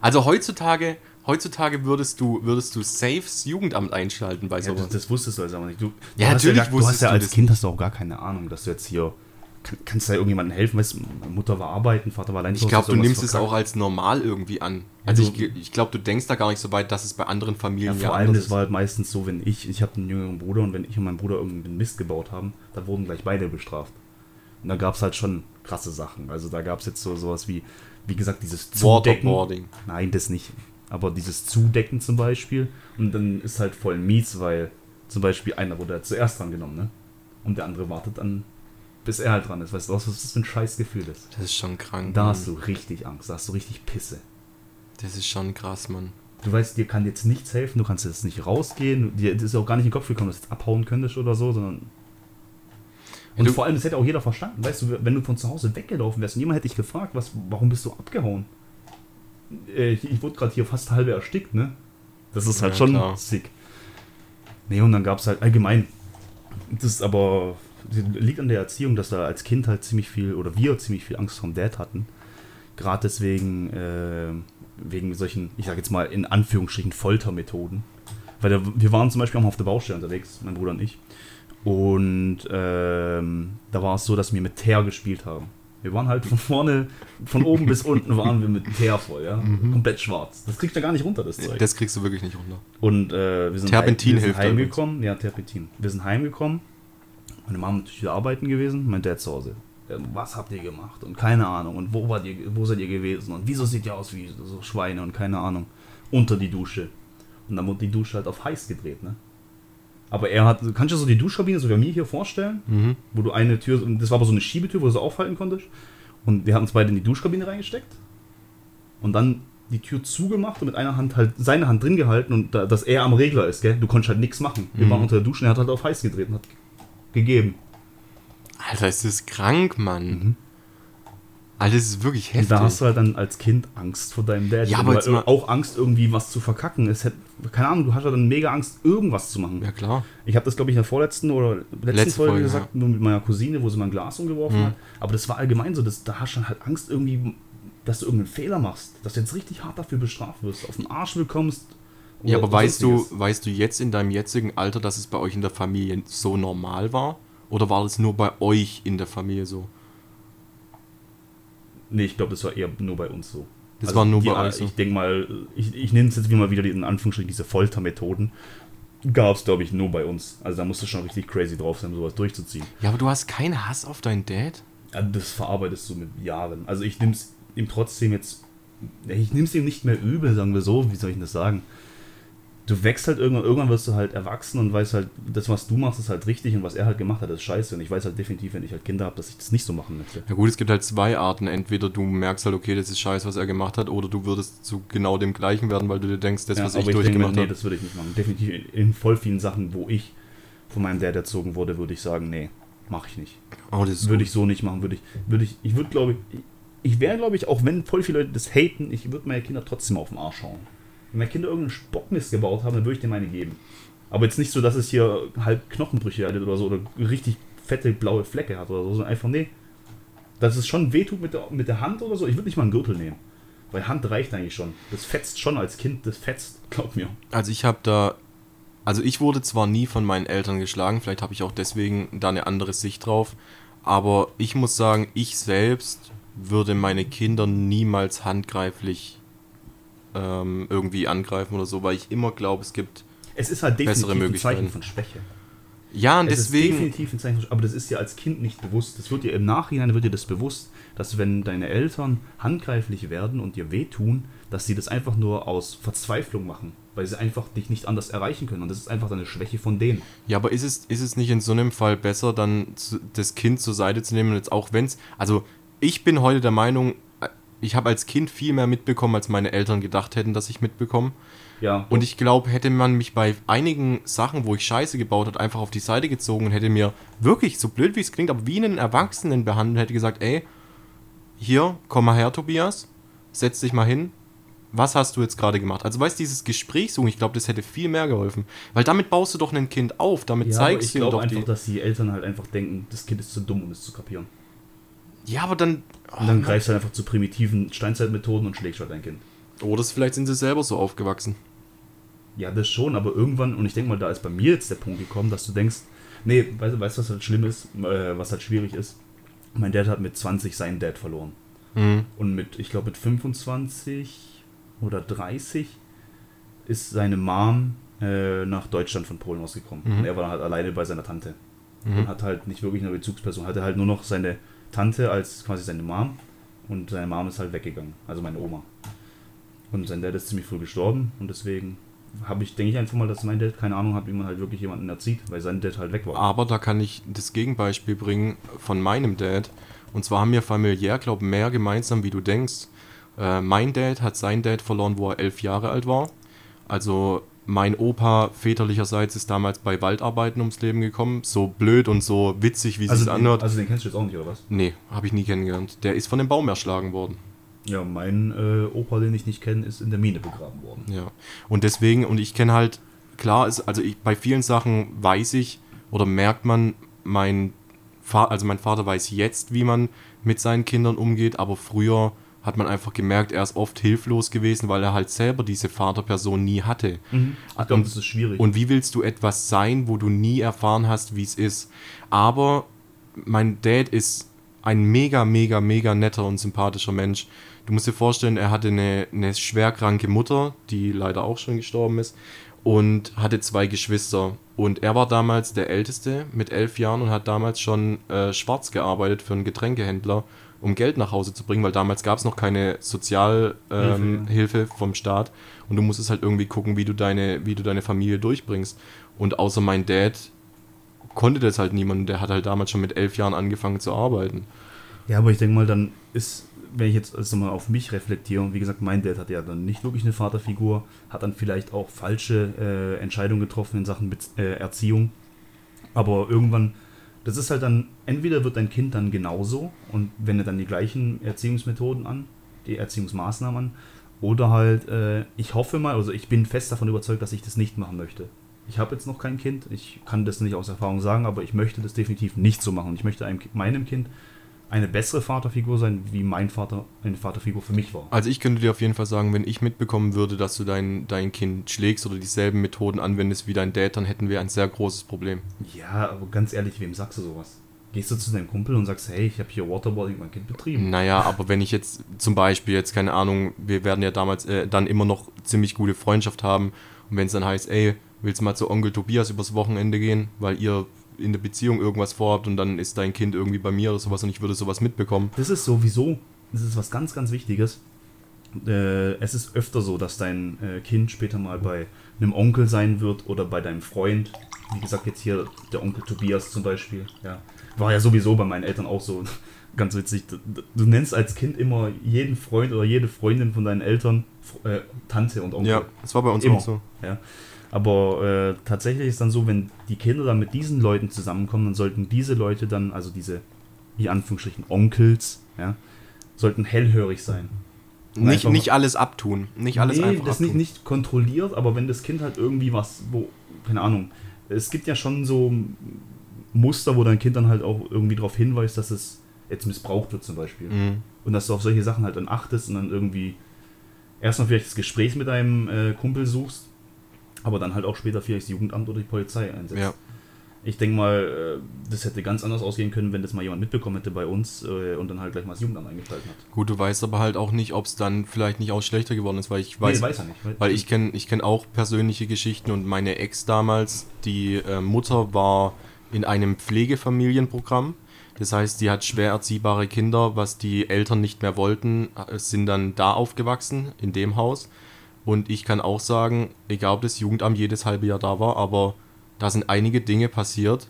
Also heutzutage, heutzutage würdest du, würdest du Safes Jugendamt einschalten bei Ja, sowas. das, das wusstest du also aber nicht. Du, Ja, du hast natürlich ja, gar- du hast wusstest ja als das. Kind hast du auch gar keine Ahnung, dass du jetzt hier kann, kannst du da irgendjemandem helfen, weißt Mutter war arbeiten, Vater war allein Ich glaube, du nimmst es auch als normal irgendwie an. Also ich, ich glaube, du denkst da gar nicht so weit, dass es bei anderen Ja, Familien vor allem, das war halt meistens so, wenn ich, ich habe einen jüngeren Bruder und wenn ich und mein Bruder irgendeinen Mist gebaut haben, dann wurden gleich beide bestraft. Und da gab es halt schon krasse Sachen. Also da gab es jetzt so sowas wie, wie gesagt, dieses Zudecken. Waterboarding. Nein, das nicht. Aber dieses Zudecken zum Beispiel. Und dann ist halt voll mies, weil zum Beispiel einer wurde halt zuerst dran genommen, ne? Und der andere wartet dann, bis er halt dran ist. Weißt du, was das für ein scheiß Gefühl ist? Das ist schon krank. Da Mann. hast du richtig Angst, da hast du richtig Pisse. Das ist schon krass, Mann. Du weißt, dir kann jetzt nichts helfen, du kannst jetzt nicht rausgehen, dir ist auch gar nicht in den Kopf gekommen, dass du jetzt abhauen könntest oder so, sondern. Und Du- vor allem, das hätte auch jeder verstanden. Weißt du, wenn du von zu Hause weggelaufen wärst und jemand hätte dich gefragt, was, warum bist du abgehauen? Äh, ich, ich wurde gerade hier fast halbe erstickt, ne? Das ist halt Ja, schon klar. sick. Nee, und dann gab es halt allgemein. Das ist aber. liegt an der Erziehung, dass da als Kind halt ziemlich viel, oder wir ziemlich viel Angst vom Dad hatten. Gerade deswegen, äh, wegen solchen, ich sag jetzt mal in Anführungsstrichen Foltermethoden. Weil der, wir waren zum Beispiel auch mal auf der Baustelle unterwegs, mein Bruder und ich. Und ähm, da war es so, dass wir mit Teer gespielt haben. Wir waren halt von vorne, von oben bis unten waren wir mit Teer voll, ja. Komplett schwarz. Das kriegt er gar nicht runter, das Zeug. Das kriegst du wirklich nicht runter. Und äh, wir sind, Terpentin wir sind heimgekommen. Ja, Terpentin. Wir sind heimgekommen. Meine Mama natürlich wieder arbeiten gewesen, mein Dad zu Hause. Was habt ihr gemacht? Und keine Ahnung. Und wo, wart ihr, wo seid ihr gewesen? Und wieso seht ihr aus wie so Schweine? Und keine Ahnung. Unter die Dusche. Und dann wurde die Dusche halt auf heiß gedreht, ne? Aber er hat, kannst du dir so die Duschkabine so wie bei mir hier vorstellen? Mhm. Wo du eine Tür, das war aber so eine Schiebetür, wo du so aufhalten konntest. Und wir haben uns beide in die Duschkabine reingesteckt. Und dann die Tür zugemacht und mit einer Hand halt seine Hand drin gehalten und da, dass er am Regler ist, gell? Du konntest halt nichts machen. Wir Mhm. waren unter der Dusche und er hat halt auf heiß gedreht und hat gegeben. Alter, ist das krank, Mann. Mhm. Alter, das ist wirklich Und heftig. da hast du halt dann als Kind Angst vor deinem Dad. Ja, Und aber jetzt mal- auch Angst, irgendwie was zu verkacken. Es hätte, keine Ahnung, du hast ja dann mega Angst, irgendwas zu machen. ja, klar. Ich habe das, glaube ich, in der vorletzten oder letzten Letzte Folge, Folge, gesagt, nur mit meiner Cousine, wo sie mal ein Glas umgeworfen Mhm. hat. Aber das war allgemein so, dass, da hast du dann halt Angst irgendwie, dass du irgendeinen Fehler machst, dass du jetzt richtig hart dafür bestraft wirst, auf den Arsch bekommst. Ja, aber weißt du, weißt du jetzt in deinem jetzigen Alter, dass es bei euch in der Familie so normal war? Oder war das nur bei euch in der Familie so? Nee, ich glaube, das war eher nur bei uns so. Das war nur die, bei euch so. Ich denke mal, ich, ich nenne es jetzt wie mal wieder die, in Anführungsstrichen diese Foltermethoden. Gab es, glaube ich, nur bei uns. Also da musst du schon richtig crazy drauf sein, um sowas durchzuziehen. Ja, aber du hast keinen Hass auf deinen Dad? Ja, das verarbeitest du mit Jahren. Also ich nehme es ihm trotzdem jetzt, ich nehme es ihm nicht mehr übel, sagen wir so, wie soll ich denn das sagen? Du wächst halt irgendwann, irgendwann wirst du halt erwachsen und weißt halt, das, was du machst, ist halt richtig und was er halt gemacht hat, ist scheiße. Und ich weiß halt definitiv, wenn ich halt Kinder habe, dass ich das nicht so machen möchte. Ja gut, es gibt halt zwei Arten. Entweder du merkst halt, okay, das ist scheiße, was er gemacht hat, oder du würdest zu genau dem gleichen werden, weil du dir denkst, das, ja, was ich ich durchgemacht nee, habe. das würde ich nicht machen. Definitiv in, in voll vielen Sachen, wo ich von meinem Dad erzogen wurde, würde ich sagen, nee, mache ich nicht. Oh, das Würde gut. ich so nicht machen, würde ich, würde ich, ich würde glaube ich, ich wäre glaube ich, auch wenn voll viele Leute das haten, ich würde meine Kinder trotzdem auf den Arsch hauen. Wenn meine Kinder irgendeinen Spockmist gebaut haben, dann würde ich denen meine geben. Aber jetzt nicht so, dass es hier halb Knochenbrüche hat oder so oder richtig fette blaue Flecke hat oder so, sondern einfach, nee. Dass es schon wehtut mit der, mit der Hand oder so, ich würde nicht mal einen Gürtel nehmen. Weil Hand reicht eigentlich schon. Das fetzt schon als Kind, das fetzt, glaub mir. Also ich habe da, also ich wurde zwar nie von meinen Eltern geschlagen, vielleicht habe ich auch deswegen da eine andere Sicht drauf, aber ich muss sagen, ich selbst würde meine Kinder niemals handgreiflich ähm, irgendwie angreifen oder so, weil ich immer glaube, es gibt. Es ist halt Bessere definitiv ein. Zeichen von Schwäche. Ja, und Es ist deswegen. definitiv ein Zeichen von Schwäche, aber das ist dir als Kind nicht bewusst. Das wird dir im Nachhinein wird dir das bewusst, dass wenn deine Eltern handgreiflich werden und dir wehtun, dass sie das einfach nur aus Verzweiflung machen, weil sie einfach dich nicht anders erreichen können. Und das ist einfach eine Schwäche von denen. Ja, aber ist es, ist es nicht in so einem Fall besser, dann das Kind zur Seite zu nehmen und jetzt auch wenn es. Also, ich bin heute der Meinung, ich habe als Kind viel mehr mitbekommen, als meine Eltern gedacht hätten, dass ich mitbekomme. Ja, Und ich glaube, hätte man mich bei einigen Sachen, wo ich Scheiße gebaut hat, einfach auf die Seite gezogen und hätte mir wirklich, so blöd wie es klingt, aber wie einen Erwachsenen behandelt, hätte gesagt, ey, hier, komm mal her, Tobias, setz dich mal hin. Was hast du jetzt gerade gemacht? Also weißt du, dieses Gespräch suchen, ich glaube, das hätte viel mehr geholfen. Weil damit baust du doch ein Kind auf, damit ja aber zeigst ich du ihm doch einfach, die. dass die Eltern halt einfach denken, das Kind ist zu dumm, um es zu kapieren. Ja, aber dann. Und dann greifst du halt einfach zu primitiven Steinzeitmethoden und schlägst halt dein Kind. Oder vielleicht sind sie selber so aufgewachsen. Ja, das schon, aber irgendwann, und ich denke mal, da ist bei mir jetzt der Punkt gekommen, dass du denkst, nee, weißt du, weißt, du, was halt schlimm ist, äh, was halt schwierig ist? Mein Dad hat mit 20 seinen Dad verloren. Mhm. Und mit, ich glaube, mit 25 oder 30 ist seine Mom äh, nach Deutschland von Polen ausgekommen. Mhm. Und er war halt alleine bei seiner Tante. Mhm. Und hat halt nicht wirklich eine Bezugsperson, hatte halt nur noch seine Tante als quasi seine Mom. Und seine Mom ist halt weggegangen, also meine Oma. Und sein Dad ist ziemlich früh gestorben und deswegen habe ich, denke ich einfach mal, dass mein Dad keine Ahnung hat, wie man halt wirklich jemanden erzieht, weil sein Dad halt weg war. Aber da kann ich das Gegenbeispiel bringen von meinem Dad. Und zwar haben wir familiär, glaube ich, mehr gemeinsam, wie du denkst. Äh, mein Dad hat seinen Dad verloren, wo er elf Jahre alt war. Also mein Opa väterlicherseits ist damals bei Waldarbeiten ums Leben gekommen. So blöd und so witzig, wie Also, es den, anhört. also den kennst du jetzt auch nicht, oder was? nee, habe ich nie kennengelernt. Der ist von dem Baum erschlagen worden. Ja, mein äh, Opa, den ich nicht kenne, ist in der Mine begraben worden. Ja. Und deswegen, und ich kenne halt, klar ist, also ich, bei vielen Sachen weiß ich oder merkt man, mein Vater, also mein Vater weiß jetzt, wie man mit seinen Kindern umgeht, aber früher hat man einfach gemerkt, er ist oft hilflos gewesen, weil er halt selber diese Vaterperson nie hatte. Ich glaube, das ist schwierig. Und wie willst du etwas sein, wo du nie erfahren hast, wie es ist? Aber mein Dad ist ein mega, mega, mega netter und sympathischer Mensch. Du musst dir vorstellen, er hatte eine, eine schwerkranke Mutter, die leider auch schon gestorben ist, und hatte zwei Geschwister. Und er war damals der Älteste mit elf Jahren und hat damals schon äh, schwarz gearbeitet für einen Getränkehändler, um Geld nach Hause zu bringen, weil damals gab es noch keine Sozialhilfe ähm, vom Staat und du musstest halt irgendwie gucken, wie du deine, wie du deine Familie durchbringst. Und außer mein Dad konnte das halt niemand. Der hat halt damals schon mit elf Jahren angefangen zu arbeiten. Ja, aber ich denke mal, dann ist, wenn ich jetzt also mal auf mich reflektiere, und wie gesagt, mein Dad hat ja dann nicht wirklich eine Vaterfigur, hat dann vielleicht auch falsche äh, Entscheidungen getroffen in Sachen Bez äh, Erziehung. Aber irgendwann, das ist halt dann, entweder wird dein Kind dann genauso und wendet dann die gleichen Erziehungsmethoden an, die Erziehungsmaßnahmen an, oder halt, äh, ich hoffe mal, also ich bin fest davon überzeugt, dass ich das nicht machen möchte. Ich habe jetzt noch kein Kind, ich kann das nicht aus Erfahrung sagen, aber ich möchte das definitiv nicht so machen. Ich möchte einem, meinem Kind eine bessere Vaterfigur sein, wie mein Vater eine Vaterfigur für mich war. Also ich könnte dir auf jeden Fall sagen, wenn ich mitbekommen würde, dass du dein, dein Kind schlägst oder dieselben Methoden anwendest wie dein Dad, dann hätten wir ein sehr großes Problem. Ja, aber ganz ehrlich, wem sagst du sowas? Gehst du zu deinem Kumpel und sagst, hey, ich habe hier Waterboarding mein Kind betrieben? Naja, aber wenn ich jetzt zum Beispiel jetzt, keine Ahnung, wir werden ja damals äh, dann immer noch ziemlich gute Freundschaft haben und wenn es dann heißt, ey, willst du mal zu Onkel Tobias übers Wochenende gehen, weil ihr in der Beziehung irgendwas vorhabt und dann ist dein Kind irgendwie bei mir oder sowas und ich würde sowas mitbekommen. Das ist sowieso, das ist was ganz, ganz Wichtiges. Äh, es ist öfter so, dass dein äh, Kind später mal bei einem Onkel sein wird oder bei deinem Freund. Wie gesagt, jetzt hier der Onkel Tobias zum Beispiel. Ja. War ja sowieso bei meinen Eltern auch so. Ganz witzig. Du, du nennst als Kind immer jeden Freund oder jede Freundin von deinen Eltern äh, Tante und Onkel. Ja, das war bei uns Immer. auch so. Ja. Aber äh, tatsächlich ist dann so, wenn die Kinder dann mit diesen Leuten zusammenkommen, dann sollten diese Leute dann, also diese, wie Anführungsstrichen, Onkels, ja, sollten hellhörig sein. Nicht, nicht alles abtun. Nicht alles nee, einfach das nicht, abtun. nicht kontrolliert, aber wenn das Kind halt irgendwie was, wo, keine Ahnung, es gibt ja schon so Muster, wo dein Kind dann halt auch irgendwie darauf hinweist, dass es jetzt missbraucht wird zum Beispiel. Mhm. Und dass du auf solche Sachen halt dann achtest und dann irgendwie erstmal vielleicht das Gespräch mit deinem äh, Kumpel suchst, aber dann halt auch später vielleicht das Jugendamt oder die Polizei einsetzt. Ja. Ich denke mal, äh, das hätte ganz anders ausgehen können, wenn das mal jemand mitbekommen hätte bei uns äh, und dann halt gleich mal das Jugendamt eingeschaltet hat. Gut, du weißt aber halt auch nicht, ob es dann vielleicht nicht auch schlechter geworden ist, weil ich weiß, nee, weiß er nicht. Weil ich kenne ich kenn auch persönliche Geschichten und meine Ex damals, die äh, Mutter war in einem Pflegefamilienprogramm. Das heißt, die hat schwer erziehbare Kinder, was die Eltern nicht mehr wollten, äh, sind dann da aufgewachsen, in dem Haus. Und ich kann auch sagen, egal ob das Jugendamt jedes halbe Jahr da war, aber da sind einige Dinge passiert,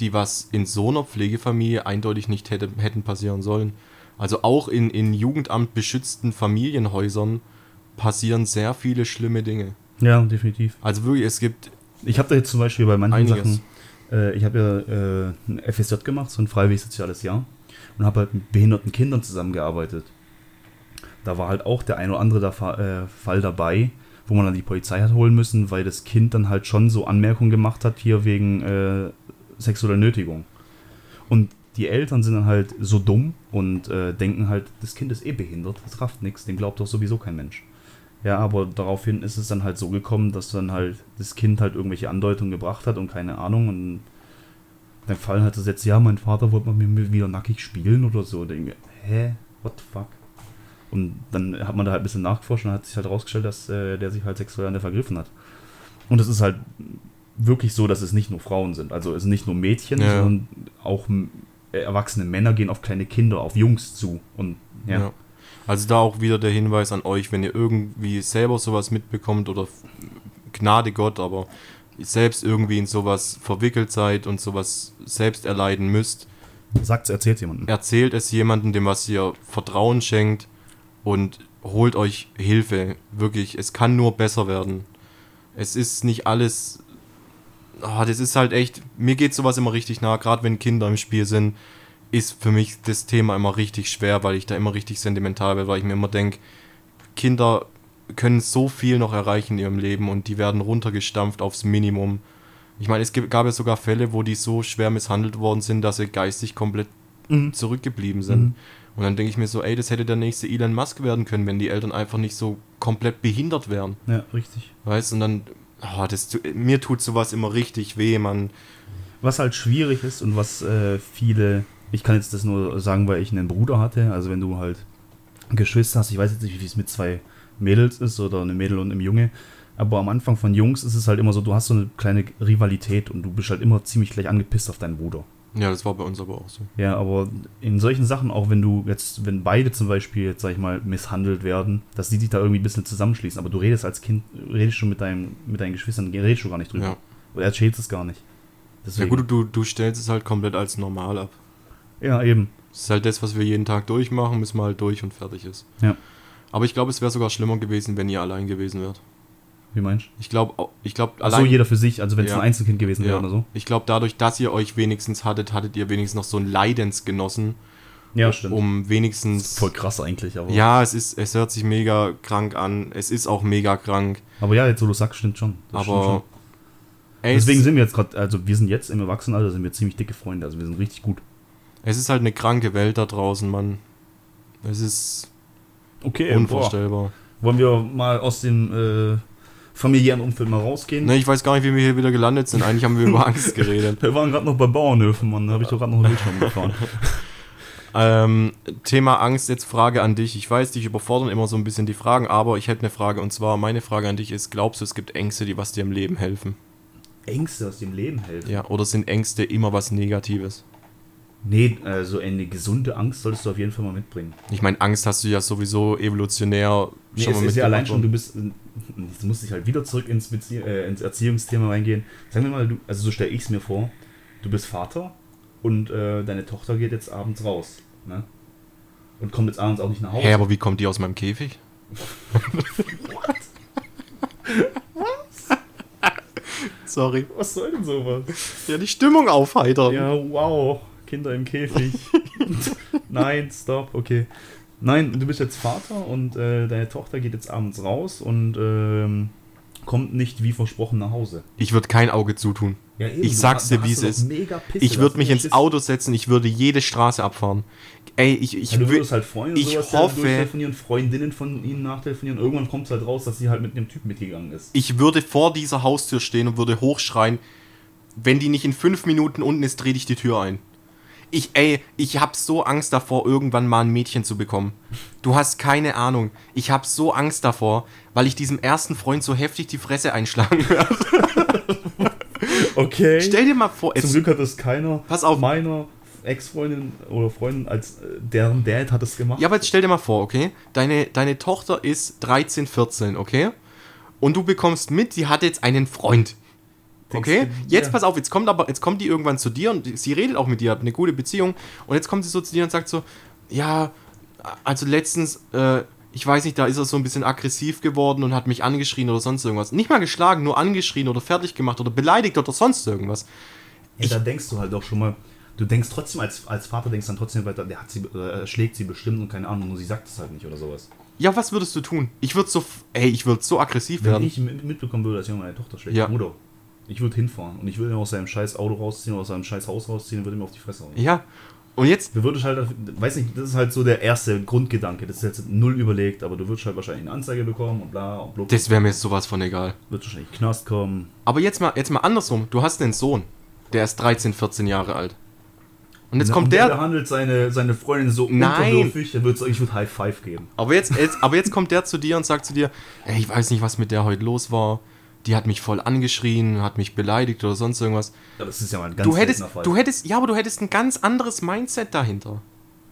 die was in so einer Pflegefamilie eindeutig nicht hätte, hätten passieren sollen. Also auch in, in Jugendamt beschützten Familienhäusern passieren sehr viele schlimme Dinge. Ja, definitiv. Also wirklich, es gibt Ich habe da jetzt zum Beispiel bei manchen Einiges. Sachen, äh, ich habe ja äh, ein FSJ gemacht, so ein freiwilliges soziales Jahr, und habe halt mit behinderten Kindern zusammengearbeitet. Da war halt auch der ein oder andere da, äh, Fall dabei, wo man dann die Polizei hat holen müssen, weil das Kind dann halt schon so Anmerkungen gemacht hat, hier wegen äh, sexueller Nötigung. Und die Eltern sind dann halt so dumm und äh, denken halt, das Kind ist eh behindert, das rafft nichts, dem glaubt doch sowieso kein Mensch. Ja, aber daraufhin ist es dann halt so gekommen, dass dann halt das Kind halt irgendwelche Andeutungen gebracht hat und keine Ahnung. Und dann fallen halt das jetzt, ja, mein Vater wollte mal mit mir wieder nackig spielen oder so. Denke ich hä? What the fuck? Und dann hat man da halt ein bisschen nachgeforscht und hat sich halt rausgestellt, dass äh, der sich halt sexuell an der vergriffen hat. Und es ist halt wirklich so, dass es nicht nur Frauen sind. Also es sind nicht nur Mädchen, Ja. sondern auch m- erwachsene Männer gehen auf kleine Kinder, auf Jungs zu. Und ja. Ja. Also da auch wieder der Hinweis an euch, wenn ihr irgendwie selber sowas mitbekommt oder Gnade Gott, aber selbst irgendwie in sowas verwickelt seid und sowas selbst erleiden müsst, Sagt's, erzählt jemandem. erzählt es jemandem, dem was ihr Vertrauen schenkt und holt euch Hilfe. Wirklich, es kann nur besser werden. Es ist nicht alles. Ah, das ist halt echt. Mir geht sowas immer richtig nah, gerade wenn Kinder im Spiel sind, ist für mich das Thema immer richtig schwer, weil ich da immer richtig sentimental werde, weil ich mir immer denke, Kinder können so viel noch erreichen in ihrem Leben und die werden runtergestampft aufs Minimum. Ich meine, es gab ja sogar Fälle, wo die so schwer misshandelt worden sind, dass sie geistig komplett Mhm. zurückgeblieben sind. Und dann denke ich mir so, ey, das hätte der nächste Elon Musk werden können, wenn die Eltern einfach nicht so komplett behindert wären. Ja, richtig. Weißt du, und dann, ah, das, mir tut sowas immer richtig weh, man. Was halt schwierig ist und was äh, viele, ich kann jetzt das nur sagen, weil ich einen Bruder hatte, also wenn du halt Geschwister hast, ich weiß jetzt nicht, wie es mit zwei Mädels ist oder eine Mädel und einem Junge, aber am Anfang von Jungs ist es halt immer so, du hast so eine kleine Rivalität und du bist halt immer ziemlich gleich angepisst auf deinen Bruder. Ja, das war bei uns aber auch so. Ja, aber in solchen Sachen, auch wenn du jetzt, wenn beide zum Beispiel, jetzt sag ich mal, misshandelt werden, dass die sich da irgendwie ein bisschen zusammenschließen, aber du redest als Kind, redest schon mit, deinem, mit deinen Geschwistern, redest schon gar nicht drüber. Ja. Oder erzählst es gar nicht. Ja Deswegen. gut, du, du stellst es halt komplett als normal ab. ja, eben. Das ist halt das, was wir jeden Tag durchmachen, müssen wir halt durch und fertig ist. Ja. Aber ich glaube, es wäre sogar schlimmer gewesen, wenn ihr allein gewesen wärt. Wie meinst Ich glaube, ich glaube, du? Allein. jeder für sich, also wenn es Ja. ein Einzelkind gewesen wäre ja, oder so. Ich glaube, dadurch, dass ihr euch wenigstens hattet, hattet ihr wenigstens noch so einen Leidensgenossen, Ja, stimmt. um wenigstens. Voll krass eigentlich, aber. Ja, es ist, es hört sich mega krank an. Es ist auch mega krank. Aber ja, jetzt wo du sagst, stimmt schon. Das stimmt aber schon. ey, Deswegen es, sind wir jetzt gerade, also wir sind jetzt im Erwachsenenalter, sind wir ziemlich dicke Freunde, also wir sind richtig gut. es ist halt eine kranke Welt da draußen, Mann. Es ist Okay, unvorstellbar. Wollen wir mal aus dem äh, familiären Umfeld mal rausgehen? Ne, ich weiß gar nicht, wie wir hier wieder gelandet sind. Eigentlich haben wir über Angst geredet. Wir waren gerade noch bei Bauernhöfen, Mann. Da habe ich doch gerade noch einen Bildschirm gefahren. Ähm, Thema Angst, jetzt Frage an dich. Ich weiß, dich überfordern immer so ein bisschen die Fragen, aber ich hätte eine Frage und zwar, meine Frage an dich ist, glaubst du, es gibt Ängste, die was dir im Leben helfen? Ängste aus dem Leben helfen. Ja, oder sind Ängste immer was Negatives? Nee, also eine gesunde Angst solltest du auf jeden Fall mal mitbringen. Ich meine, Angst hast du ja sowieso evolutionär Nee, schon es mal ist ja allein schon, du bist, jetzt muss ich halt wieder zurück ins, Bezie äh, ins Erziehungsthema reingehen. Sagen wir mal, du, also so stelle ich es mir vor, du bist Vater und äh, deine Tochter geht jetzt abends raus, ne? Und kommt jetzt abends auch nicht nach Hause. Hä, aber wie kommt die aus meinem Käfig? Sorry. Was soll denn sowas? Ja, die Stimmung aufheitern. Ja, wow, Kinder im Käfig. Nein, stopp, okay. Nein, du bist jetzt Vater und äh, deine Tochter geht jetzt abends raus und ähm, kommt nicht wie versprochen nach Hause. Ich würde kein Auge zutun. Ja, eben, Ich sag's dir, wie es ist. Ich würde mich ins. Auto setzen, ich würde jede Straße abfahren. Ey, ich, ich, Ja, du wü- würdest halt Freunde ich sowas hoffe- durchtelefonieren, Freundinnen von ihnen nachtelefonieren. Irgendwann kommt es halt raus, dass sie halt mit einem Typ mitgegangen ist. ich würde vor dieser Haustür stehen und würde hochschreien, wenn die nicht in fünf Minuten unten ist, dreh dich die Tür ein. Ich, ey, ich hab so Angst davor, irgendwann mal ein Mädchen zu bekommen. Du hast keine Ahnung. Ich hab so Angst davor, weil ich diesem ersten Freund so heftig die Fresse einschlagen werde. Okay. Stell dir mal vor, Zum Glück hat es keiner Pass auf. meiner Ex-Freundin oder Freundin als äh, deren Dad hat es gemacht. Ja, aber jetzt stell dir mal vor, okay? Deine, deine Tochter ist 13, 14, okay? Und du bekommst mit, sie hat jetzt einen Freund. Okay? Jetzt ja. pass auf, jetzt kommt aber, jetzt kommt die irgendwann zu dir und sie redet auch mit dir, hat eine gute Beziehung. Und jetzt kommt sie so zu dir und sagt so, ja, also letztens, äh, ich weiß nicht, da ist er so ein bisschen aggressiv geworden und hat mich angeschrien oder sonst irgendwas. Nicht mal geschlagen, nur angeschrien oder fertig gemacht oder beleidigt oder sonst irgendwas. Ja, da denkst du halt auch schon mal, du denkst trotzdem als, als Vater denkst dann trotzdem weiter, der hat sie, äh, schlägt sie bestimmt und keine Ahnung, nur sie sagt es halt nicht oder sowas. Ja, was würdest du tun? Ich würde so, ey, ich würde so aggressiv Wenn werden. ich mit- mitbekommen würde, dass jemand meine Tochter schlägt, Ja. Bruder, ich würde hinfahren und ich würde ihn aus seinem scheiß Auto rausziehen oder aus seinem scheiß Haus rausziehen und würde ihm auf die Fresse hauen. Ja. Und jetzt, Du würdest halt, weiß nicht, das ist halt so der erste Grundgedanke, das ist jetzt null überlegt, aber du würdest halt wahrscheinlich eine Anzeige bekommen und bla und blub. das wäre mir sowas von egal. wird wahrscheinlich Knast kommen. Aber jetzt mal, jetzt mal andersrum. Du hast einen Sohn, der ist 13, 14 Jahre alt. Und jetzt Na, kommt und der, behandelt seine, seine Freundin so Nein. der ich würde High Five geben. aber jetzt, jetzt, aber jetzt kommt der zu dir und sagt zu dir, ey, ich weiß nicht, was mit der heute los war. Die hat mich voll angeschrien, hat mich beleidigt oder sonst irgendwas. Ja, das ist ja mal ein ganz Du hättest, Fall. du hättest, ja, aber du hättest ein ganz anderes Mindset dahinter.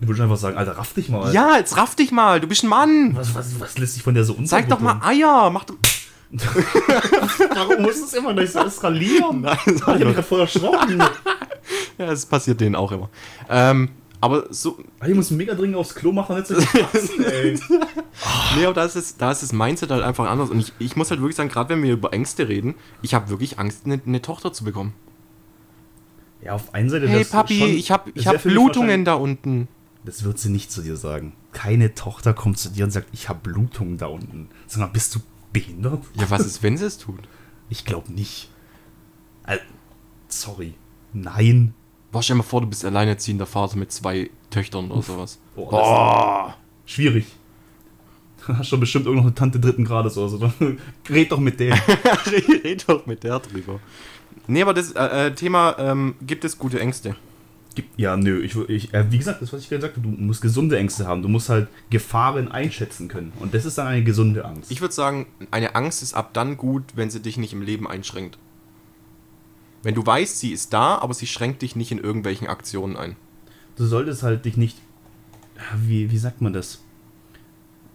Du würdest einfach sagen, Alter, raff dich mal. Ja, jetzt raff dich mal, du bist ein Mann. Was, was, was lässt sich von der so Zeig doch mal? Eier, mach doch. Warum muss es immer gleich so eskalieren? Nein, Ich hab mich gerade voll erschrocken. Ja, es passiert denen auch immer. Ähm, Aber so, Ah, ich muss mega dringend aufs Klo machen, jetzt so passen, ey. nee, aber da ist, es, da ist das Mindset halt einfach anders. Und ich, ich muss halt wirklich sagen, gerade wenn wir über Ängste reden, ich habe wirklich Angst, eine, eine Tochter zu bekommen. Ja, auf einer Seite. Hey Papi, ich habe ich hab Blutungen da unten. Das wird sie nicht zu dir sagen. Keine Tochter kommt zu dir und sagt, ich habe Blutungen da unten. Sag mal, bist du behindert? Ja, was ist, wenn sie es tut? Ich glaube nicht. Sorry. Nein. Boah, stell dir mal vor, du bist alleinerziehender Vater mit zwei Töchtern oder sowas. Boah, das Boah. Schwierig. Hast schon bestimmt irgendwo eine Tante dritten Grades oder so. Red doch mit der. Red doch mit der drüber. Nee, aber das äh, äh, Thema, ähm, gibt es gute Ängste? Ja, nö. Ich, ich, äh, wie gesagt, das, was ich gesagt habe, du musst gesunde Ängste haben. Du musst halt Gefahren einschätzen können. Und das ist dann eine gesunde Angst. Ich würde sagen, eine Angst ist ab dann gut, wenn sie dich nicht im Leben einschränkt. Wenn du weißt, sie ist da, aber sie schränkt dich nicht in irgendwelchen Aktionen ein. du solltest halt dich nicht. Wie, wie sagt man das?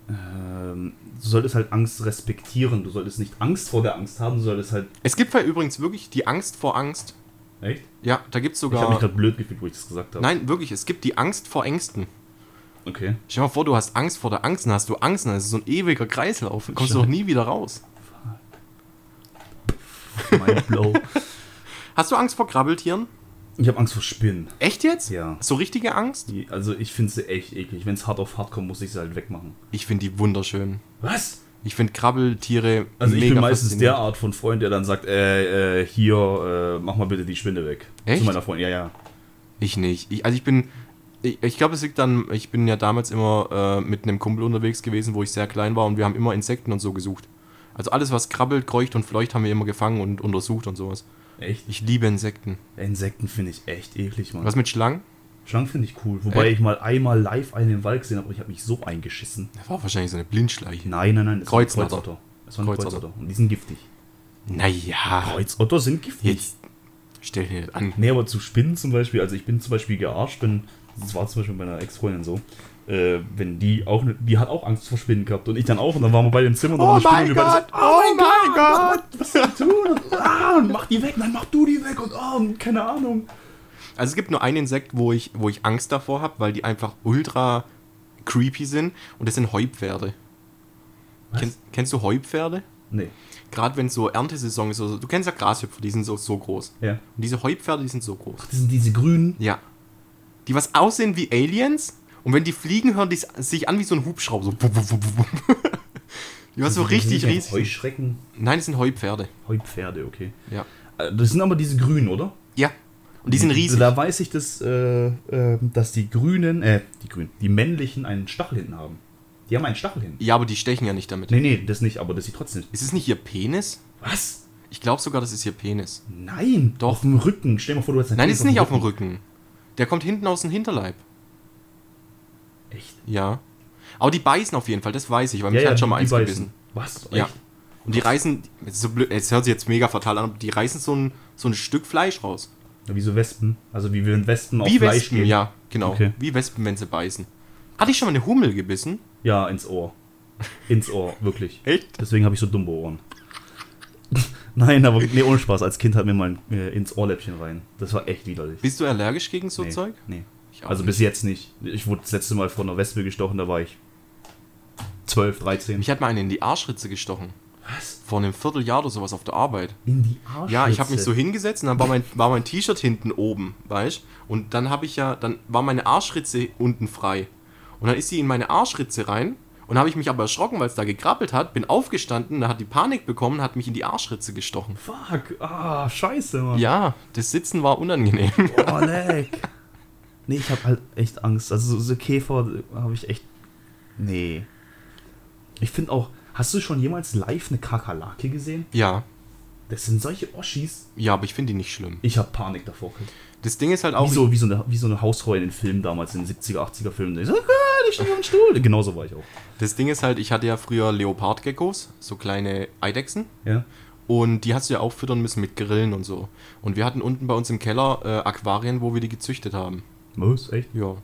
Ähm, du solltest halt Angst respektieren. Du solltest nicht Angst vor der Angst haben. Du solltest halt. Es gibt ja übrigens wirklich die Angst vor Angst. Echt? Ja, da gibt es Ich habe mich sogar. gerade blöd gefühlt, wo ich das gesagt habe. Nein, wirklich, es gibt die Angst vor Ängsten. Okay. Stell dir mal vor, du hast Angst vor der Angst, dann hast du Angst, dann ist es so ein ewiger Kreislauf. Dann kommst du Scheiße. doch nie wieder raus. Mein Blow. Hast du Angst vor Krabbeltieren? Ich habe Angst vor Spinnen. Echt jetzt? Ja. So richtige Angst? Die, also ich finde sie echt eklig. Wenn es hart auf hart kommt, muss ich sie halt wegmachen. Ich finde die wunderschön. Was? Ich finde Krabbeltiere Also ich bin meistens der Art von Freund, der dann sagt, äh, äh, hier, äh, mach mal bitte die Spinne weg. Echt? Zu meiner Freundin, ja, ja. Ich nicht. Ich, also ich bin. Ich, ich glaube, es liegt dann. Ich bin ja damals immer äh, mit einem Kumpel unterwegs gewesen, wo ich sehr klein war und wir haben immer Insekten und so gesucht. Also alles, was krabbelt, kreucht und fleucht, haben wir immer gefangen und untersucht und sowas. Echt? Ich liebe Insekten. Insekten finde ich echt eklig, Mann. Was mit Schlangen? Schlangen finde ich cool. Wobei Echt? ich mal einmal live einen im Wald gesehen habe und ich habe mich so eingeschissen. Das war wahrscheinlich so eine Blindschleiche. Nein, nein, nein. Das Kreuzotter. War Kreuzotter. Das war ein Kreuzotter. Kreuzotter. Und die sind giftig. Naja. Kreuzotter sind giftig. Jetzt. Stell dir das an. Nee, aber zu Spinnen zum Beispiel, also ich bin zum Beispiel gearscht, wenn, das war zum Beispiel bei meiner Ex-Freundin so, äh, wenn die auch, ne, die hat auch Angst vor Spinnen gehabt und ich dann auch und dann waren wir beide im Zimmer und dann Oh war eine mein Spinne und wir Gott! Oh mein Gott! was soll ich tun? Und, ah, und mach die weg, dann mach du die weg und ah, und keine Ahnung. Also es gibt nur ein Insekt, wo ich, wo ich Angst davor habe, weil die einfach ultra creepy sind. Und das sind Heupferde. Kennst, kennst du Heupferde? Nee. Gerade wenn so Erntesaison ist, also, du kennst ja Grashüpfer, die sind so, so groß. Ja. Und diese Heupferde, die sind so groß. Das sind diese grünen. Ja. Die was aussehen wie Aliens. Und wenn die fliegen, hören die sich an wie so ein Hubschrauber. So. Die war so Das sind richtig nicht riesig. Heuschrecken, Nein, das sind Heupferde. Heupferde, okay. Ja. Äh, Das sind aber diese grünen, oder? Ja. Und die sind riesig. Da weiß ich, dass, äh, äh, dass die grünen, äh, die grünen, die männlichen einen Stachel hinten haben. Die haben einen Stachel hinten. Ja, aber die stechen ja nicht damit. Nee, nee, das nicht, aber das sieht trotzdem. Ist es nicht ihr Penis? Was? Ich glaube sogar, das ist ihr Penis. Nein, Doch. Auf dem Rücken. Stell dir mal vor, du hast einen Nein, Penis ist nicht auf dem Rücken. Der kommt hinten aus dem Hinterleib. Echt? Ja. Aber die beißen auf jeden Fall, das weiß ich, weil Ja, mich ja, hat schon mal eins beißen. gebissen. Was? Ja. Und die reißen, so blöd, es hört sich jetzt mega fatal an, aber die reißen so ein, so ein Stück Fleisch raus. Ja, Wie so Wespen. Also wie wir Wespen auf Wie Fleisch Wespen, gehen. ja, genau. Okay. Wie Wespen, wenn sie beißen. Hatte ich schon mal eine Hummel gebissen? Ja, ins Ohr. Ins Ohr, wirklich. Echt? Deswegen habe ich so dumme Ohren. Nein, aber nee, ohne Spaß. Als Kind hat mir mal äh, ins Ohrläppchen rein. Das war echt widerlich. Bist du allergisch gegen so nee, Zeug? Nee. Ich Also bis jetzt nicht. Ich wurde das letzte Mal von einer Wespe gestochen, da war ich 12, 13. Mich hat mal eine in die Arschritze gestochen. Was? Vor einem Vierteljahr oder sowas auf der Arbeit. In die Arschritze? Ja, ich habe mich so hingesetzt und dann war mein, war mein T-Shirt hinten oben, weißt Und dann habe ich ja, dann war meine Arschritze unten frei. Und dann ist sie in meine Arschritze rein und habe ich mich aber erschrocken, weil es da gekrabbelt hat, bin aufgestanden, da hat die Panik bekommen, hat mich in die Arschritze gestochen. Fuck. Ah, scheiße, Mann. Ja, das Sitzen war unangenehm. Oh, leck. Nee, ich habe halt echt Angst. Also so, Käfer habe ich echt. Nee. Ich finde auch. Hast du schon jemals live eine Kakerlake gesehen? ja, Das sind solche Oschis. ja, aber ich finde die nicht schlimm. Ich habe Panik davor. Das Ding ist halt auch, Wie so, wie, so eine, wie so eine Hausfrau in den Filmen damals, in den 70er, 80er Filmen. Ich so, ah, die steht auf dem Stuhl. Genauso war ich auch. das Ding ist halt, ich hatte ja früher Leopardgeckos, so kleine Eidechsen. Ja. Und die hast du ja auch füttern müssen mit Grillen und so. Und wir hatten unten bei uns im Keller äh, Aquarien, wo wir die gezüchtet haben. Was? Echt? Ja.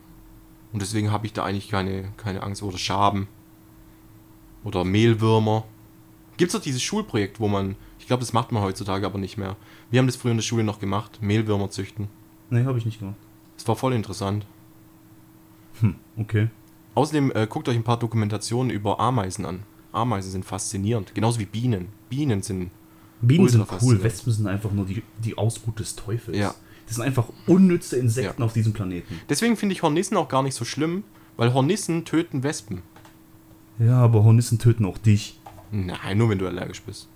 Und deswegen habe ich da eigentlich keine, keine Angst. Oder Schaben. Oder Mehlwürmer. Gibt es doch dieses Schulprojekt, wo man, ich glaube, das macht man heutzutage aber nicht mehr. Wir haben das früher in der Schule noch gemacht, Mehlwürmer züchten. Nee, habe ich nicht gemacht. Das war voll interessant. Hm, okay. Außerdem äh, guckt euch ein paar Dokumentationen über Ameisen an. Ameisen sind faszinierend, genauso wie Bienen. Bienen sind Bienen sind cool. Wespen sind einfach nur die, die Ausbrut des Teufels. Ja. Das sind einfach unnütze Insekten Ja. auf diesem Planeten. Deswegen finde ich Hornissen auch gar nicht so schlimm, weil Hornissen töten Wespen. Ja, aber Hornissen töten auch dich. Nein, nur wenn du allergisch bist.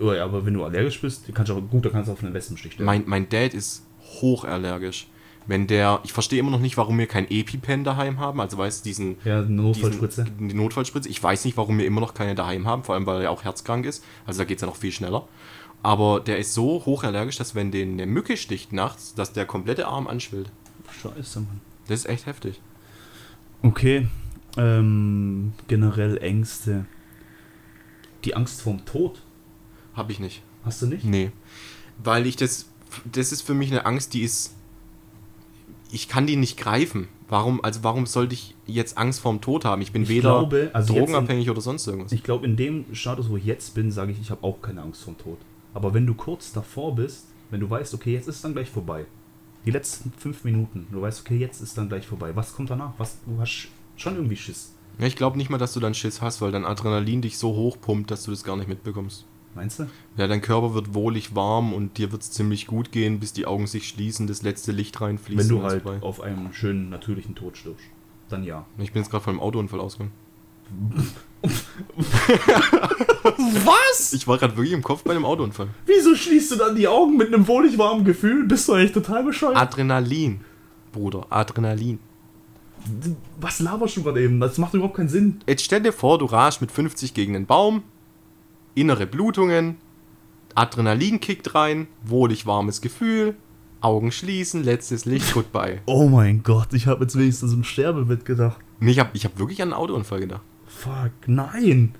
Oh ja, aber wenn du allergisch bist, kannst du auch, gut, dann kannst du auf einen Wespenstich sterben. Mein, mein Dad ist hochallergisch. Wenn der, ich verstehe immer noch nicht, warum wir kein EpiPen daheim haben, also weißt du, diesen, ja, Notfallspritze. diesen, die Notfallspritze. Ich weiß nicht, warum wir immer noch keine daheim haben, vor allem weil er auch herzkrank ist. Also da geht es ja noch viel schneller. Aber der ist so hochallergisch, dass wenn den eine Mücke sticht nachts, dass der komplette Arm anschwillt. Scheiße, Mann. Das ist echt heftig. Okay. Ähm, generell Ängste. Die Angst vorm Tod. Habe ich nicht. Hast du nicht? Nee. Weil ich das, das ist für mich eine Angst, die ist, ich kann die nicht greifen. Warum, also warum sollte ich jetzt Angst vorm Tod haben? Ich bin Ich weder glaube, also drogenabhängig oder sonst irgendwas. Ich glaube, in dem Status, wo ich jetzt bin, sage ich, ich habe auch keine Angst vorm Tod. Aber wenn du kurz davor bist, wenn du weißt, okay, jetzt ist dann gleich vorbei. Die letzten fünf Minuten, du weißt, okay, jetzt ist dann gleich vorbei. Was kommt danach? Was, du hast schon irgendwie Schiss. Ja, ich glaube nicht mal, dass du dann Schiss hast, weil dein Adrenalin dich so hochpumpt, dass du das gar nicht mitbekommst. Meinst du? Ja, dein Körper wird wohlig warm und dir wird es ziemlich gut gehen, bis die Augen sich schließen, das letzte Licht reinfließt. Wenn du halt weiter. auf einem schönen, natürlichen Tod stirbst. Dann ja. Ich bin jetzt gerade von einem Autounfall ausgegangen. Was? Ich war gerade wirklich im Kopf bei einem Autounfall. Wieso schließt du dann die Augen mit einem wohlig warmen Gefühl? Bist du eigentlich total bescheuert? Adrenalin, Bruder, Adrenalin. Was laberst du gerade eben? Das macht überhaupt keinen Sinn. Jetzt stell dir vor, du rasch mit 50 gegen den Baum, innere Blutungen, Adrenalin kickt rein, wohlig warmes Gefühl, Augen schließen, letztes Licht, goodbye. Oh mein Gott, ich habe jetzt wenigstens im Sterbebett gedacht. Nee, ich habe ich hab wirklich an einen Autounfall gedacht. Fuck, nein.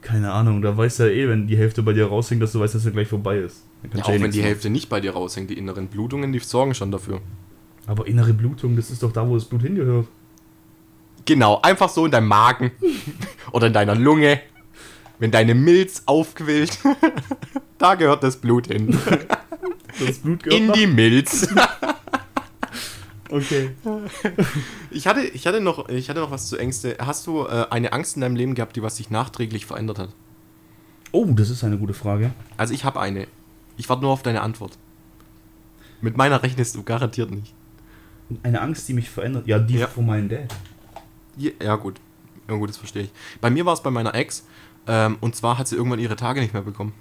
Keine Ahnung, da weißt du ja eh, wenn die Hälfte bei dir raushängt, dass du weißt, dass er gleich vorbei ist. Ja, auch wenn die machen. Hälfte nicht bei dir raushängt, die inneren Blutungen, die sorgen schon dafür. Aber innere Blutung, das ist doch da, wo das Blut hingehört. Genau, einfach so in deinem Magen oder in deiner Lunge. Wenn deine Milz aufquillt, da gehört das Blut hin. Das Blut gehört In die Milz. Okay. Ich hatte, ich, hatte noch, ich hatte noch was zu Ängste. Hast du äh, eine Angst in deinem Leben gehabt, die was sich nachträglich verändert hat? Oh, das ist eine gute Frage. Also ich habe eine. Ich warte nur auf deine Antwort. Mit meiner rechnest du garantiert nicht. Eine Angst, die mich verändert. Ja, die Ja. von meinem Dad. Ja, ja gut. Ja gut, das verstehe ich. Bei mir war es bei meiner Ex. Ähm, und zwar hat sie irgendwann ihre Tage nicht mehr bekommen.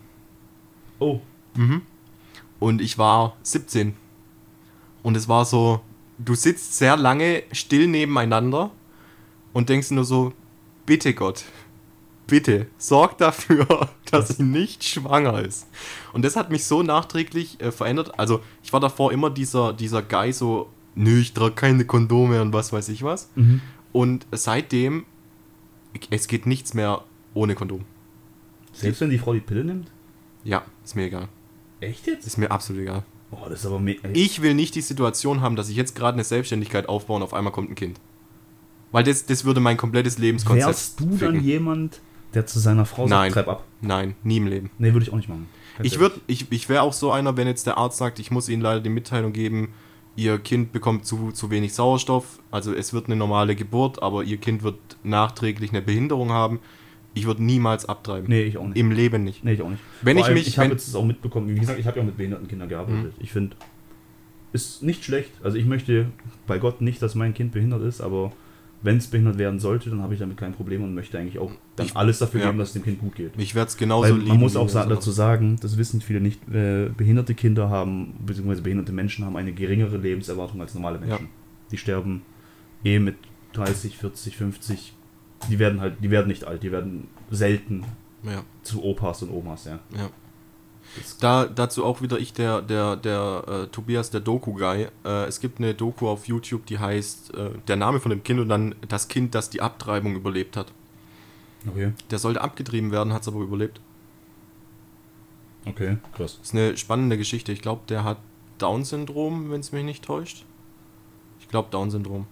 Oh, Und ich war 17. Und es war so, du sitzt sehr lange still nebeneinander und denkst nur so, bitte Gott, bitte, sorg dafür, dass sie nicht schwanger ist. Und das hat mich so nachträglich äh, verändert. Also ich war davor immer dieser, dieser Guy so, nö, ich trage keine Kondome und was weiß ich was. Mhm. Und seitdem, es geht nichts mehr ohne Kondom. Selbst wenn die Frau die Pille nimmt? Ja, ist mir egal. Echt jetzt? Ist mir absolut egal. Oh, das ist aber Ich will nicht die Situation haben, dass ich jetzt gerade eine Selbstständigkeit aufbaue und auf einmal kommt ein Kind. Weil das, das würde mein komplettes Lebenskonzept. Wärst du dann ficken. jemand, der zu seiner Frau Nein. sagt, treib ab? Nein, nie im Leben. Nee, würde ich auch nicht machen. Ich, würd, ich, ich wäre auch so einer, wenn jetzt der Arzt sagt, ich muss Ihnen leider die Mitteilung geben, Ihr Kind bekommt zu, zu wenig Sauerstoff, also es wird eine normale Geburt, aber Ihr Kind wird nachträglich eine Behinderung haben. Ich würde niemals abtreiben. Nee, ich auch nicht. Im Leben nicht. Nee, ich auch nicht. Wenn Vor ich allem, mich- Ich habe jetzt auch mitbekommen. Wie gesagt, ich habe ja auch mit behinderten Kindern gearbeitet. Ich finde, ist nicht schlecht. Also ich möchte bei Gott nicht, dass mein Kind behindert ist, aber wenn es behindert werden sollte, dann habe ich damit kein Problem und möchte eigentlich auch dann Ich- alles dafür ja. geben, dass es dem Kind gut geht. Ich werde es genauso Weil lieben. man muss auch sa dazu sagen, das wissen viele nicht, äh, behinderte Kinder haben, beziehungsweise behinderte Menschen haben eine geringere Lebenserwartung als normale Menschen. Ja. Die sterben eh mit 30, 40, 50. Die werden halt, die werden nicht alt, die werden selten Ja, zu Opas und Omas, ja. ja. Da, dazu auch wieder ich, der, der, der äh, Tobias, der Doku-Guy. Äh, es gibt eine Doku auf YouTube, die heißt äh, Der Name von dem Kind und dann das Kind, das die Abtreibung überlebt hat. Okay, Der sollte abgetrieben werden, hat es aber überlebt. okay, krass. Das ist eine spannende Geschichte. Ich glaube, der hat Down-Syndrom, wenn es mich nicht täuscht. Ich glaube Down-Syndrom.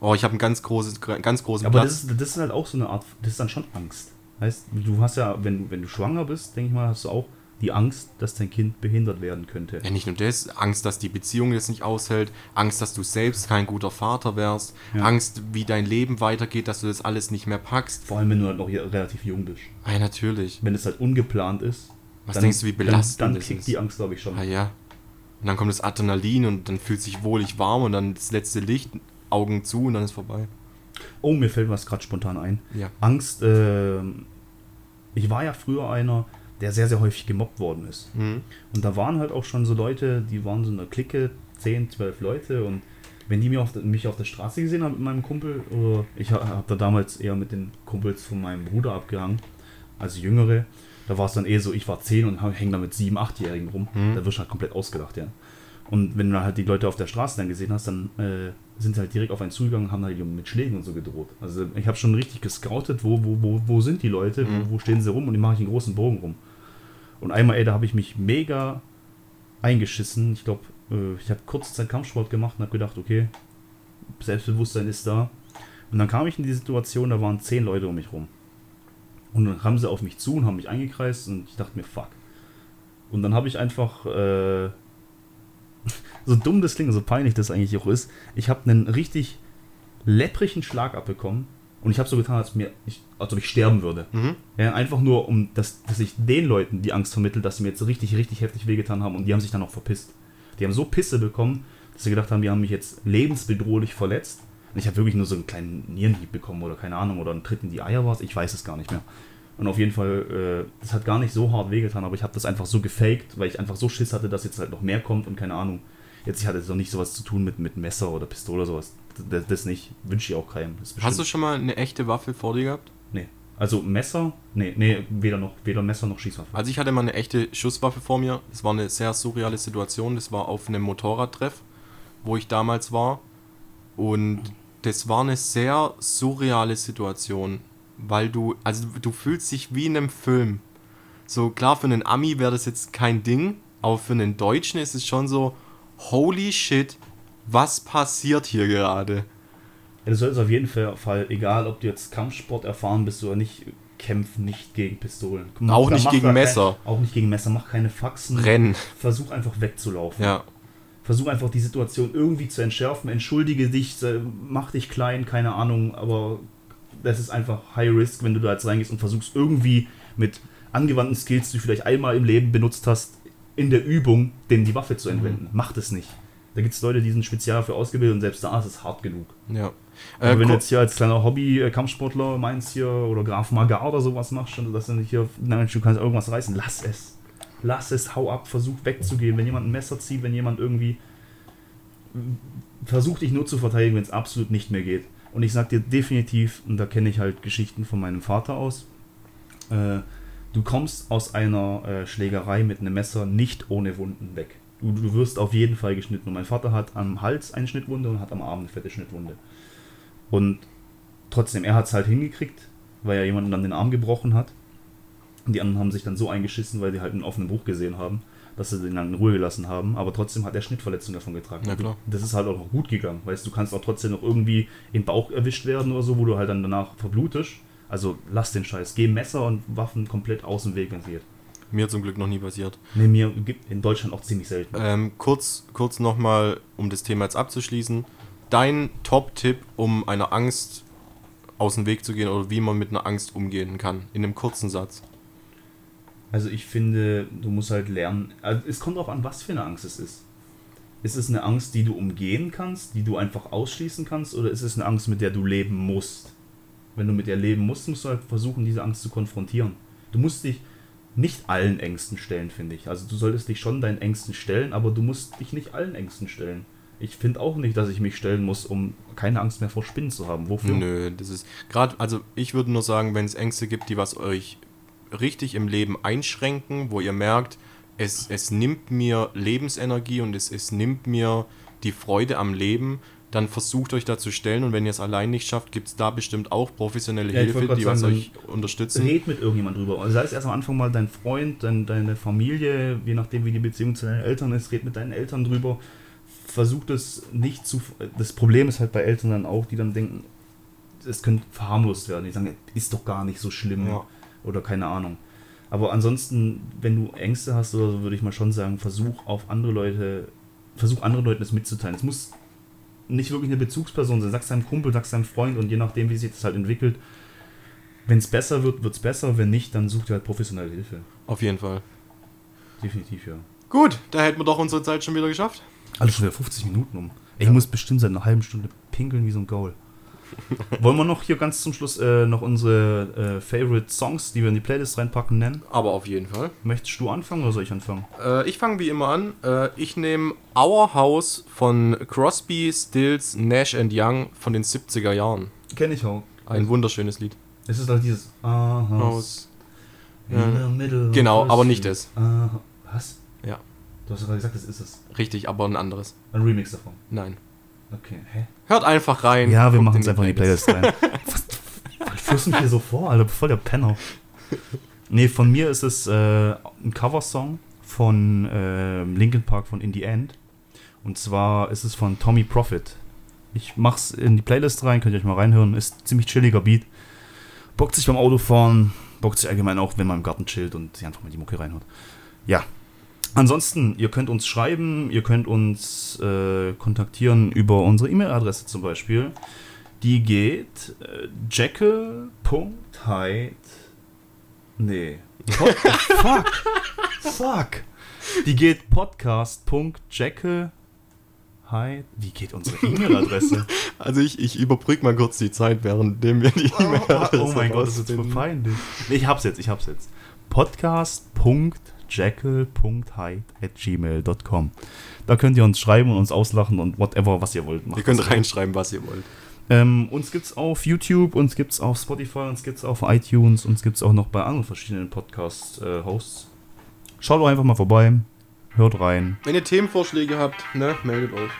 Oh, ich habe einen ganz, großes, ganz großen Aber Platz. das ist, das ist halt auch so eine Art, das ist dann schon Angst. Heißt, du hast ja, wenn, wenn du schwanger bist, denke ich mal, hast du auch die Angst, dass dein Kind behindert werden könnte. Ja, nicht nur das, Angst, dass die Beziehung jetzt nicht aushält, Angst, dass du selbst kein guter Vater wärst, Ja. Angst, wie dein Leben weitergeht, dass du das alles nicht mehr packst. Vor allem, wenn du halt noch hier relativ jung bist. Ja, natürlich. Wenn es halt ungeplant ist. Was denkst du, wie belastend Dann, dann das kickt ist? die Angst, glaube ich, schon. Ah ja. Und dann kommt das Adrenalin und dann fühlt sich wohlig warm und dann das letzte Licht, Augen zu und dann ist vorbei. Oh, mir fällt was gerade spontan ein. Ja. Angst, ähm, ich war ja früher einer, der sehr, sehr häufig gemobbt worden ist. Mhm. Und da waren halt auch schon so Leute, die waren so in einer Clique, 10, 12 Leute und wenn die mir auf der, mich auf der Straße gesehen haben mit meinem Kumpel, oder ich habe hab da damals eher mit den Kumpels von meinem Bruder abgehangen, also Jüngere, da war es dann eh so, ich war 10 und hänge da mit 7, 8-Jährigen rum, Mhm. da wirst du halt komplett ausgelacht, ja. Und wenn du halt die Leute auf der Straße dann gesehen hast, dann äh, sind halt direkt auf einen zugegangen und haben halt mit Schlägen und so gedroht. Also ich habe schon richtig gescoutet, wo, wo, wo, wo sind die Leute, Mhm. wo, wo stehen sie rum und die mache ich einen großen Bogen rum. Und einmal, ey, da habe ich mich mega eingeschissen. Ich glaube, äh, ich habe kurze Zeit Kampfsport gemacht und habe gedacht, okay, Selbstbewusstsein ist da. Und dann kam ich in die Situation, da waren zehn Leute um mich rum. Und dann kamen sie auf mich zu und haben mich eingekreist und ich dachte mir, fuck. Und dann habe ich einfach, äh, so dumm das klingt, so peinlich das eigentlich auch ist, ich habe einen richtig lepprigen Schlag abbekommen und ich habe so getan, als, mir, ich, als ob ich sterben würde. Mhm. Ja, einfach nur, um dass, dass ich den Leuten die Angst vermittle, dass sie mir jetzt richtig, richtig heftig wehgetan haben und die haben sich dann auch verpisst. Die haben so Pisse bekommen, dass sie gedacht haben, die haben mich jetzt lebensbedrohlich verletzt. Und ich habe wirklich nur so einen kleinen Nierenhieb bekommen oder keine Ahnung, oder einen Tritt in die Eier war es, ich weiß es gar nicht mehr. Und auf jeden Fall, äh, das hat gar nicht so hart wehgetan, aber ich habe das einfach so gefaked, weil ich einfach so Schiss hatte, dass jetzt halt noch mehr kommt und keine Ahnung. Jetzt ich hatte jetzt noch nicht sowas zu tun mit, mit Messer oder Pistole oder sowas. Das, das nicht, wünsche ich auch keinem. Hast du schon mal eine echte Waffe vor dir gehabt? Nee. Also Messer? Nee, nee, weder noch, weder Messer noch Schießwaffe. Also ich hatte mal eine echte Schusswaffe vor mir. Das war eine sehr surreale Situation. Das war auf einem Motorradtreff, wo ich damals war. Und das war eine sehr surreale Situation, weil du, also du fühlst dich wie in einem Film. So klar, für einen Ami wäre das jetzt kein Ding, aber für einen Deutschen ist es schon so, holy shit, was passiert hier gerade? Ja, du solltest auf jeden Fall, egal ob du jetzt Kampfsport erfahren bist oder nicht, kämpfen nicht gegen Pistolen. Mach- Auch nicht gegen Messer. Kein, auch nicht gegen Messer, mach keine Faxen. Rennen. Versuch einfach wegzulaufen. Ja, Versuch einfach die Situation irgendwie zu entschärfen. Entschuldige dich, äh, mach dich klein, keine Ahnung, aber das ist einfach High Risk, wenn du da jetzt reingehst und versuchst irgendwie mit angewandten Skills, die du vielleicht einmal im Leben benutzt hast, in der Übung, denen die Waffe zu entwenden. Mach das nicht. Da gibt es Leute, die sind speziell dafür ausgebildet und selbst da ist es hart genug. ja. Aber Äh, wenn du jetzt hier als kleiner Hobby-Kampfsportler meinst hier oder Graf Maga oder sowas machst, und dass du nicht hier, nein, du kannst irgendwas reißen, lass es. Lass es, hau ab, versuch wegzugehen. Wenn jemand ein Messer zieht, wenn jemand irgendwie. Versuch dich nur zu verteidigen, wenn es absolut nicht mehr geht. Und ich sag dir definitiv, und da kenne ich halt Geschichten von meinem Vater aus, äh, du kommst aus einer äh, Schlägerei mit einem Messer nicht ohne Wunden weg. Du, du wirst auf jeden Fall geschnitten. Und mein Vater hat am Hals eine Schnittwunde und hat am Arm eine fette Schnittwunde. Und trotzdem, er hat es halt hingekriegt, weil er jemanden dann den Arm gebrochen hat. Und die anderen haben sich dann so eingeschissen, weil sie halt einen offenen Bruch gesehen haben, dass sie den dann in Ruhe gelassen haben. Aber trotzdem hat er Schnittverletzungen davon getragen. Ja, klar. Das ist halt auch noch gut gegangen. Weißt du, du kannst auch trotzdem noch irgendwie im Bauch erwischt werden oder so, wo du halt dann danach verblutest. Also lass den Scheiß. Geh Messer und Waffen komplett aus dem Weg, wenn es geht. Mir zum Glück noch nie passiert. Nee, mir gibt in Deutschland auch ziemlich selten. Ähm, kurz kurz nochmal, um das Thema jetzt abzuschließen. Dein Top-Tipp, um einer Angst aus dem Weg zu gehen oder wie man mit einer Angst umgehen kann. In einem kurzen Satz. Also ich finde, du musst halt lernen. Also es kommt darauf an, was für eine Angst es ist. Ist es eine Angst, die du umgehen kannst, die du einfach ausschließen kannst, oder ist es eine Angst, mit der du leben musst? Wenn du mit der leben musst, musst du halt versuchen, diese Angst zu konfrontieren. Du musst dich nicht allen Ängsten stellen, finde ich. Also du solltest dich schon deinen Ängsten stellen, aber du musst dich nicht allen Ängsten stellen. Ich finde auch nicht, dass ich mich stellen muss, um keine Angst mehr vor Spinnen zu haben. Wofür? Nö, das ist gerade, also ich würde nur sagen, wenn es Ängste gibt, die was euch richtig im Leben einschränken, wo ihr merkt, es, es nimmt mir Lebensenergie und es, es nimmt mir die Freude am Leben, dann versucht euch da zu stellen und wenn ihr es allein nicht schafft, gibt es da bestimmt auch professionelle Ja, Hilfe, die was euch unterstützen. Red mit irgendjemand drüber. Also sei es erst am Anfang mal dein Freund, dein, deine Familie, je nachdem wie die Beziehung zu deinen Eltern ist, red mit deinen Eltern drüber. Versuch das nicht zu. Das Problem ist halt bei Eltern dann auch, die dann denken, es könnte verharmlost werden. Die sagen, ist doch gar nicht so schlimm Ja. Oder keine Ahnung. Aber ansonsten, wenn du Ängste hast oder so, würde ich mal schon sagen, versuch auf andere Leute, versuch anderen Leuten das mitzuteilen. Es muss nicht wirklich eine Bezugsperson sein. Sag's deinem Kumpel, sag's deinem Freund und je nachdem, wie sich das halt entwickelt, wenn es besser wird, wird es besser. Wenn nicht, dann such dir halt professionelle Hilfe. Auf jeden Fall. Definitiv, ja. Gut, da hätten wir doch unsere Zeit schon wieder geschafft. Alles schon wieder 50 Minuten um. Ich muss bestimmt seit einer halben Stunde pinkeln wie so ein Gaul. Wollen wir noch hier ganz zum Schluss äh, noch unsere äh, Favorite Songs, die wir in die Playlist reinpacken, nennen? Aber auf jeden Fall. Möchtest du anfangen oder soll ich anfangen? Äh, ich fange wie immer an. Äh, ich nehme Our House von Crosby, Stills, Nash and Young von den 70er Jahren. Kenn ich auch. Ein wunderschönes Lied. Es ist halt dieses Ah, House in the middle Genau, aber nicht das. Ah, was? Ja. Du hast gerade gesagt, das ist es. Richtig, aber ein anderes. Ein Remix davon. Nein. Okay, hä? Hört einfach rein. Ja, wir machen es einfach in die Playlist rein. Was? Was führst du mich hier so vor, Alter? Voll der Penner. Nee, von mir ist es äh, ein Coversong von äh, Linkin Park von In the End. Und zwar ist es von Tommy Profit. Ich mach's in die Playlist rein, könnt ihr euch mal reinhören. Ist ein ziemlich chilliger Beat. Bockt sich beim Autofahren, bockt sich allgemein auch, wenn man im Garten chillt und sich einfach mal die Mucke reinhört. Ja. Ansonsten, ihr könnt uns schreiben, ihr könnt uns äh, kontaktieren über unsere E-Mail-Adresse zum Beispiel. Die geht äh, jekyll.hyde. Nee. Pod fuck. Fuck. Die geht podcast.jekyll. Wie geht unsere E-Mail-Adresse? Also ich, ich überbrücke mal kurz die Zeit, währenddem wir die E-Mail-Adresse oh mein Gott, das ist jetzt voll rausfinden. peinlich. Nee, ich hab's jetzt, ich hab's jetzt. podcast.jekyll.hyde.gmail.com Da könnt ihr uns schreiben und uns auslachen und whatever, was ihr wollt. Ihr Macht könnt das. reinschreiben, was ihr wollt. Ähm, uns gibt's auf YouTube, uns gibt's auf Spotify, uns gibt's auf iTunes, uns gibt's auch noch bei anderen verschiedenen Podcast-Hosts. Schaut doch einfach mal vorbei, hört rein. Wenn ihr Themenvorschläge habt, ne, meldet euch.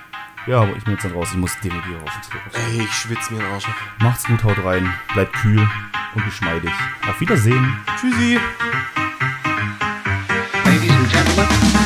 Ja, aber ich bin jetzt dann raus, ich muss ins Klo. Ey, ich schwitze mir den Arsch. Macht's gut, haut rein, bleibt kühl und geschmeidig. Auf Wiedersehen. Tschüssi. Bye.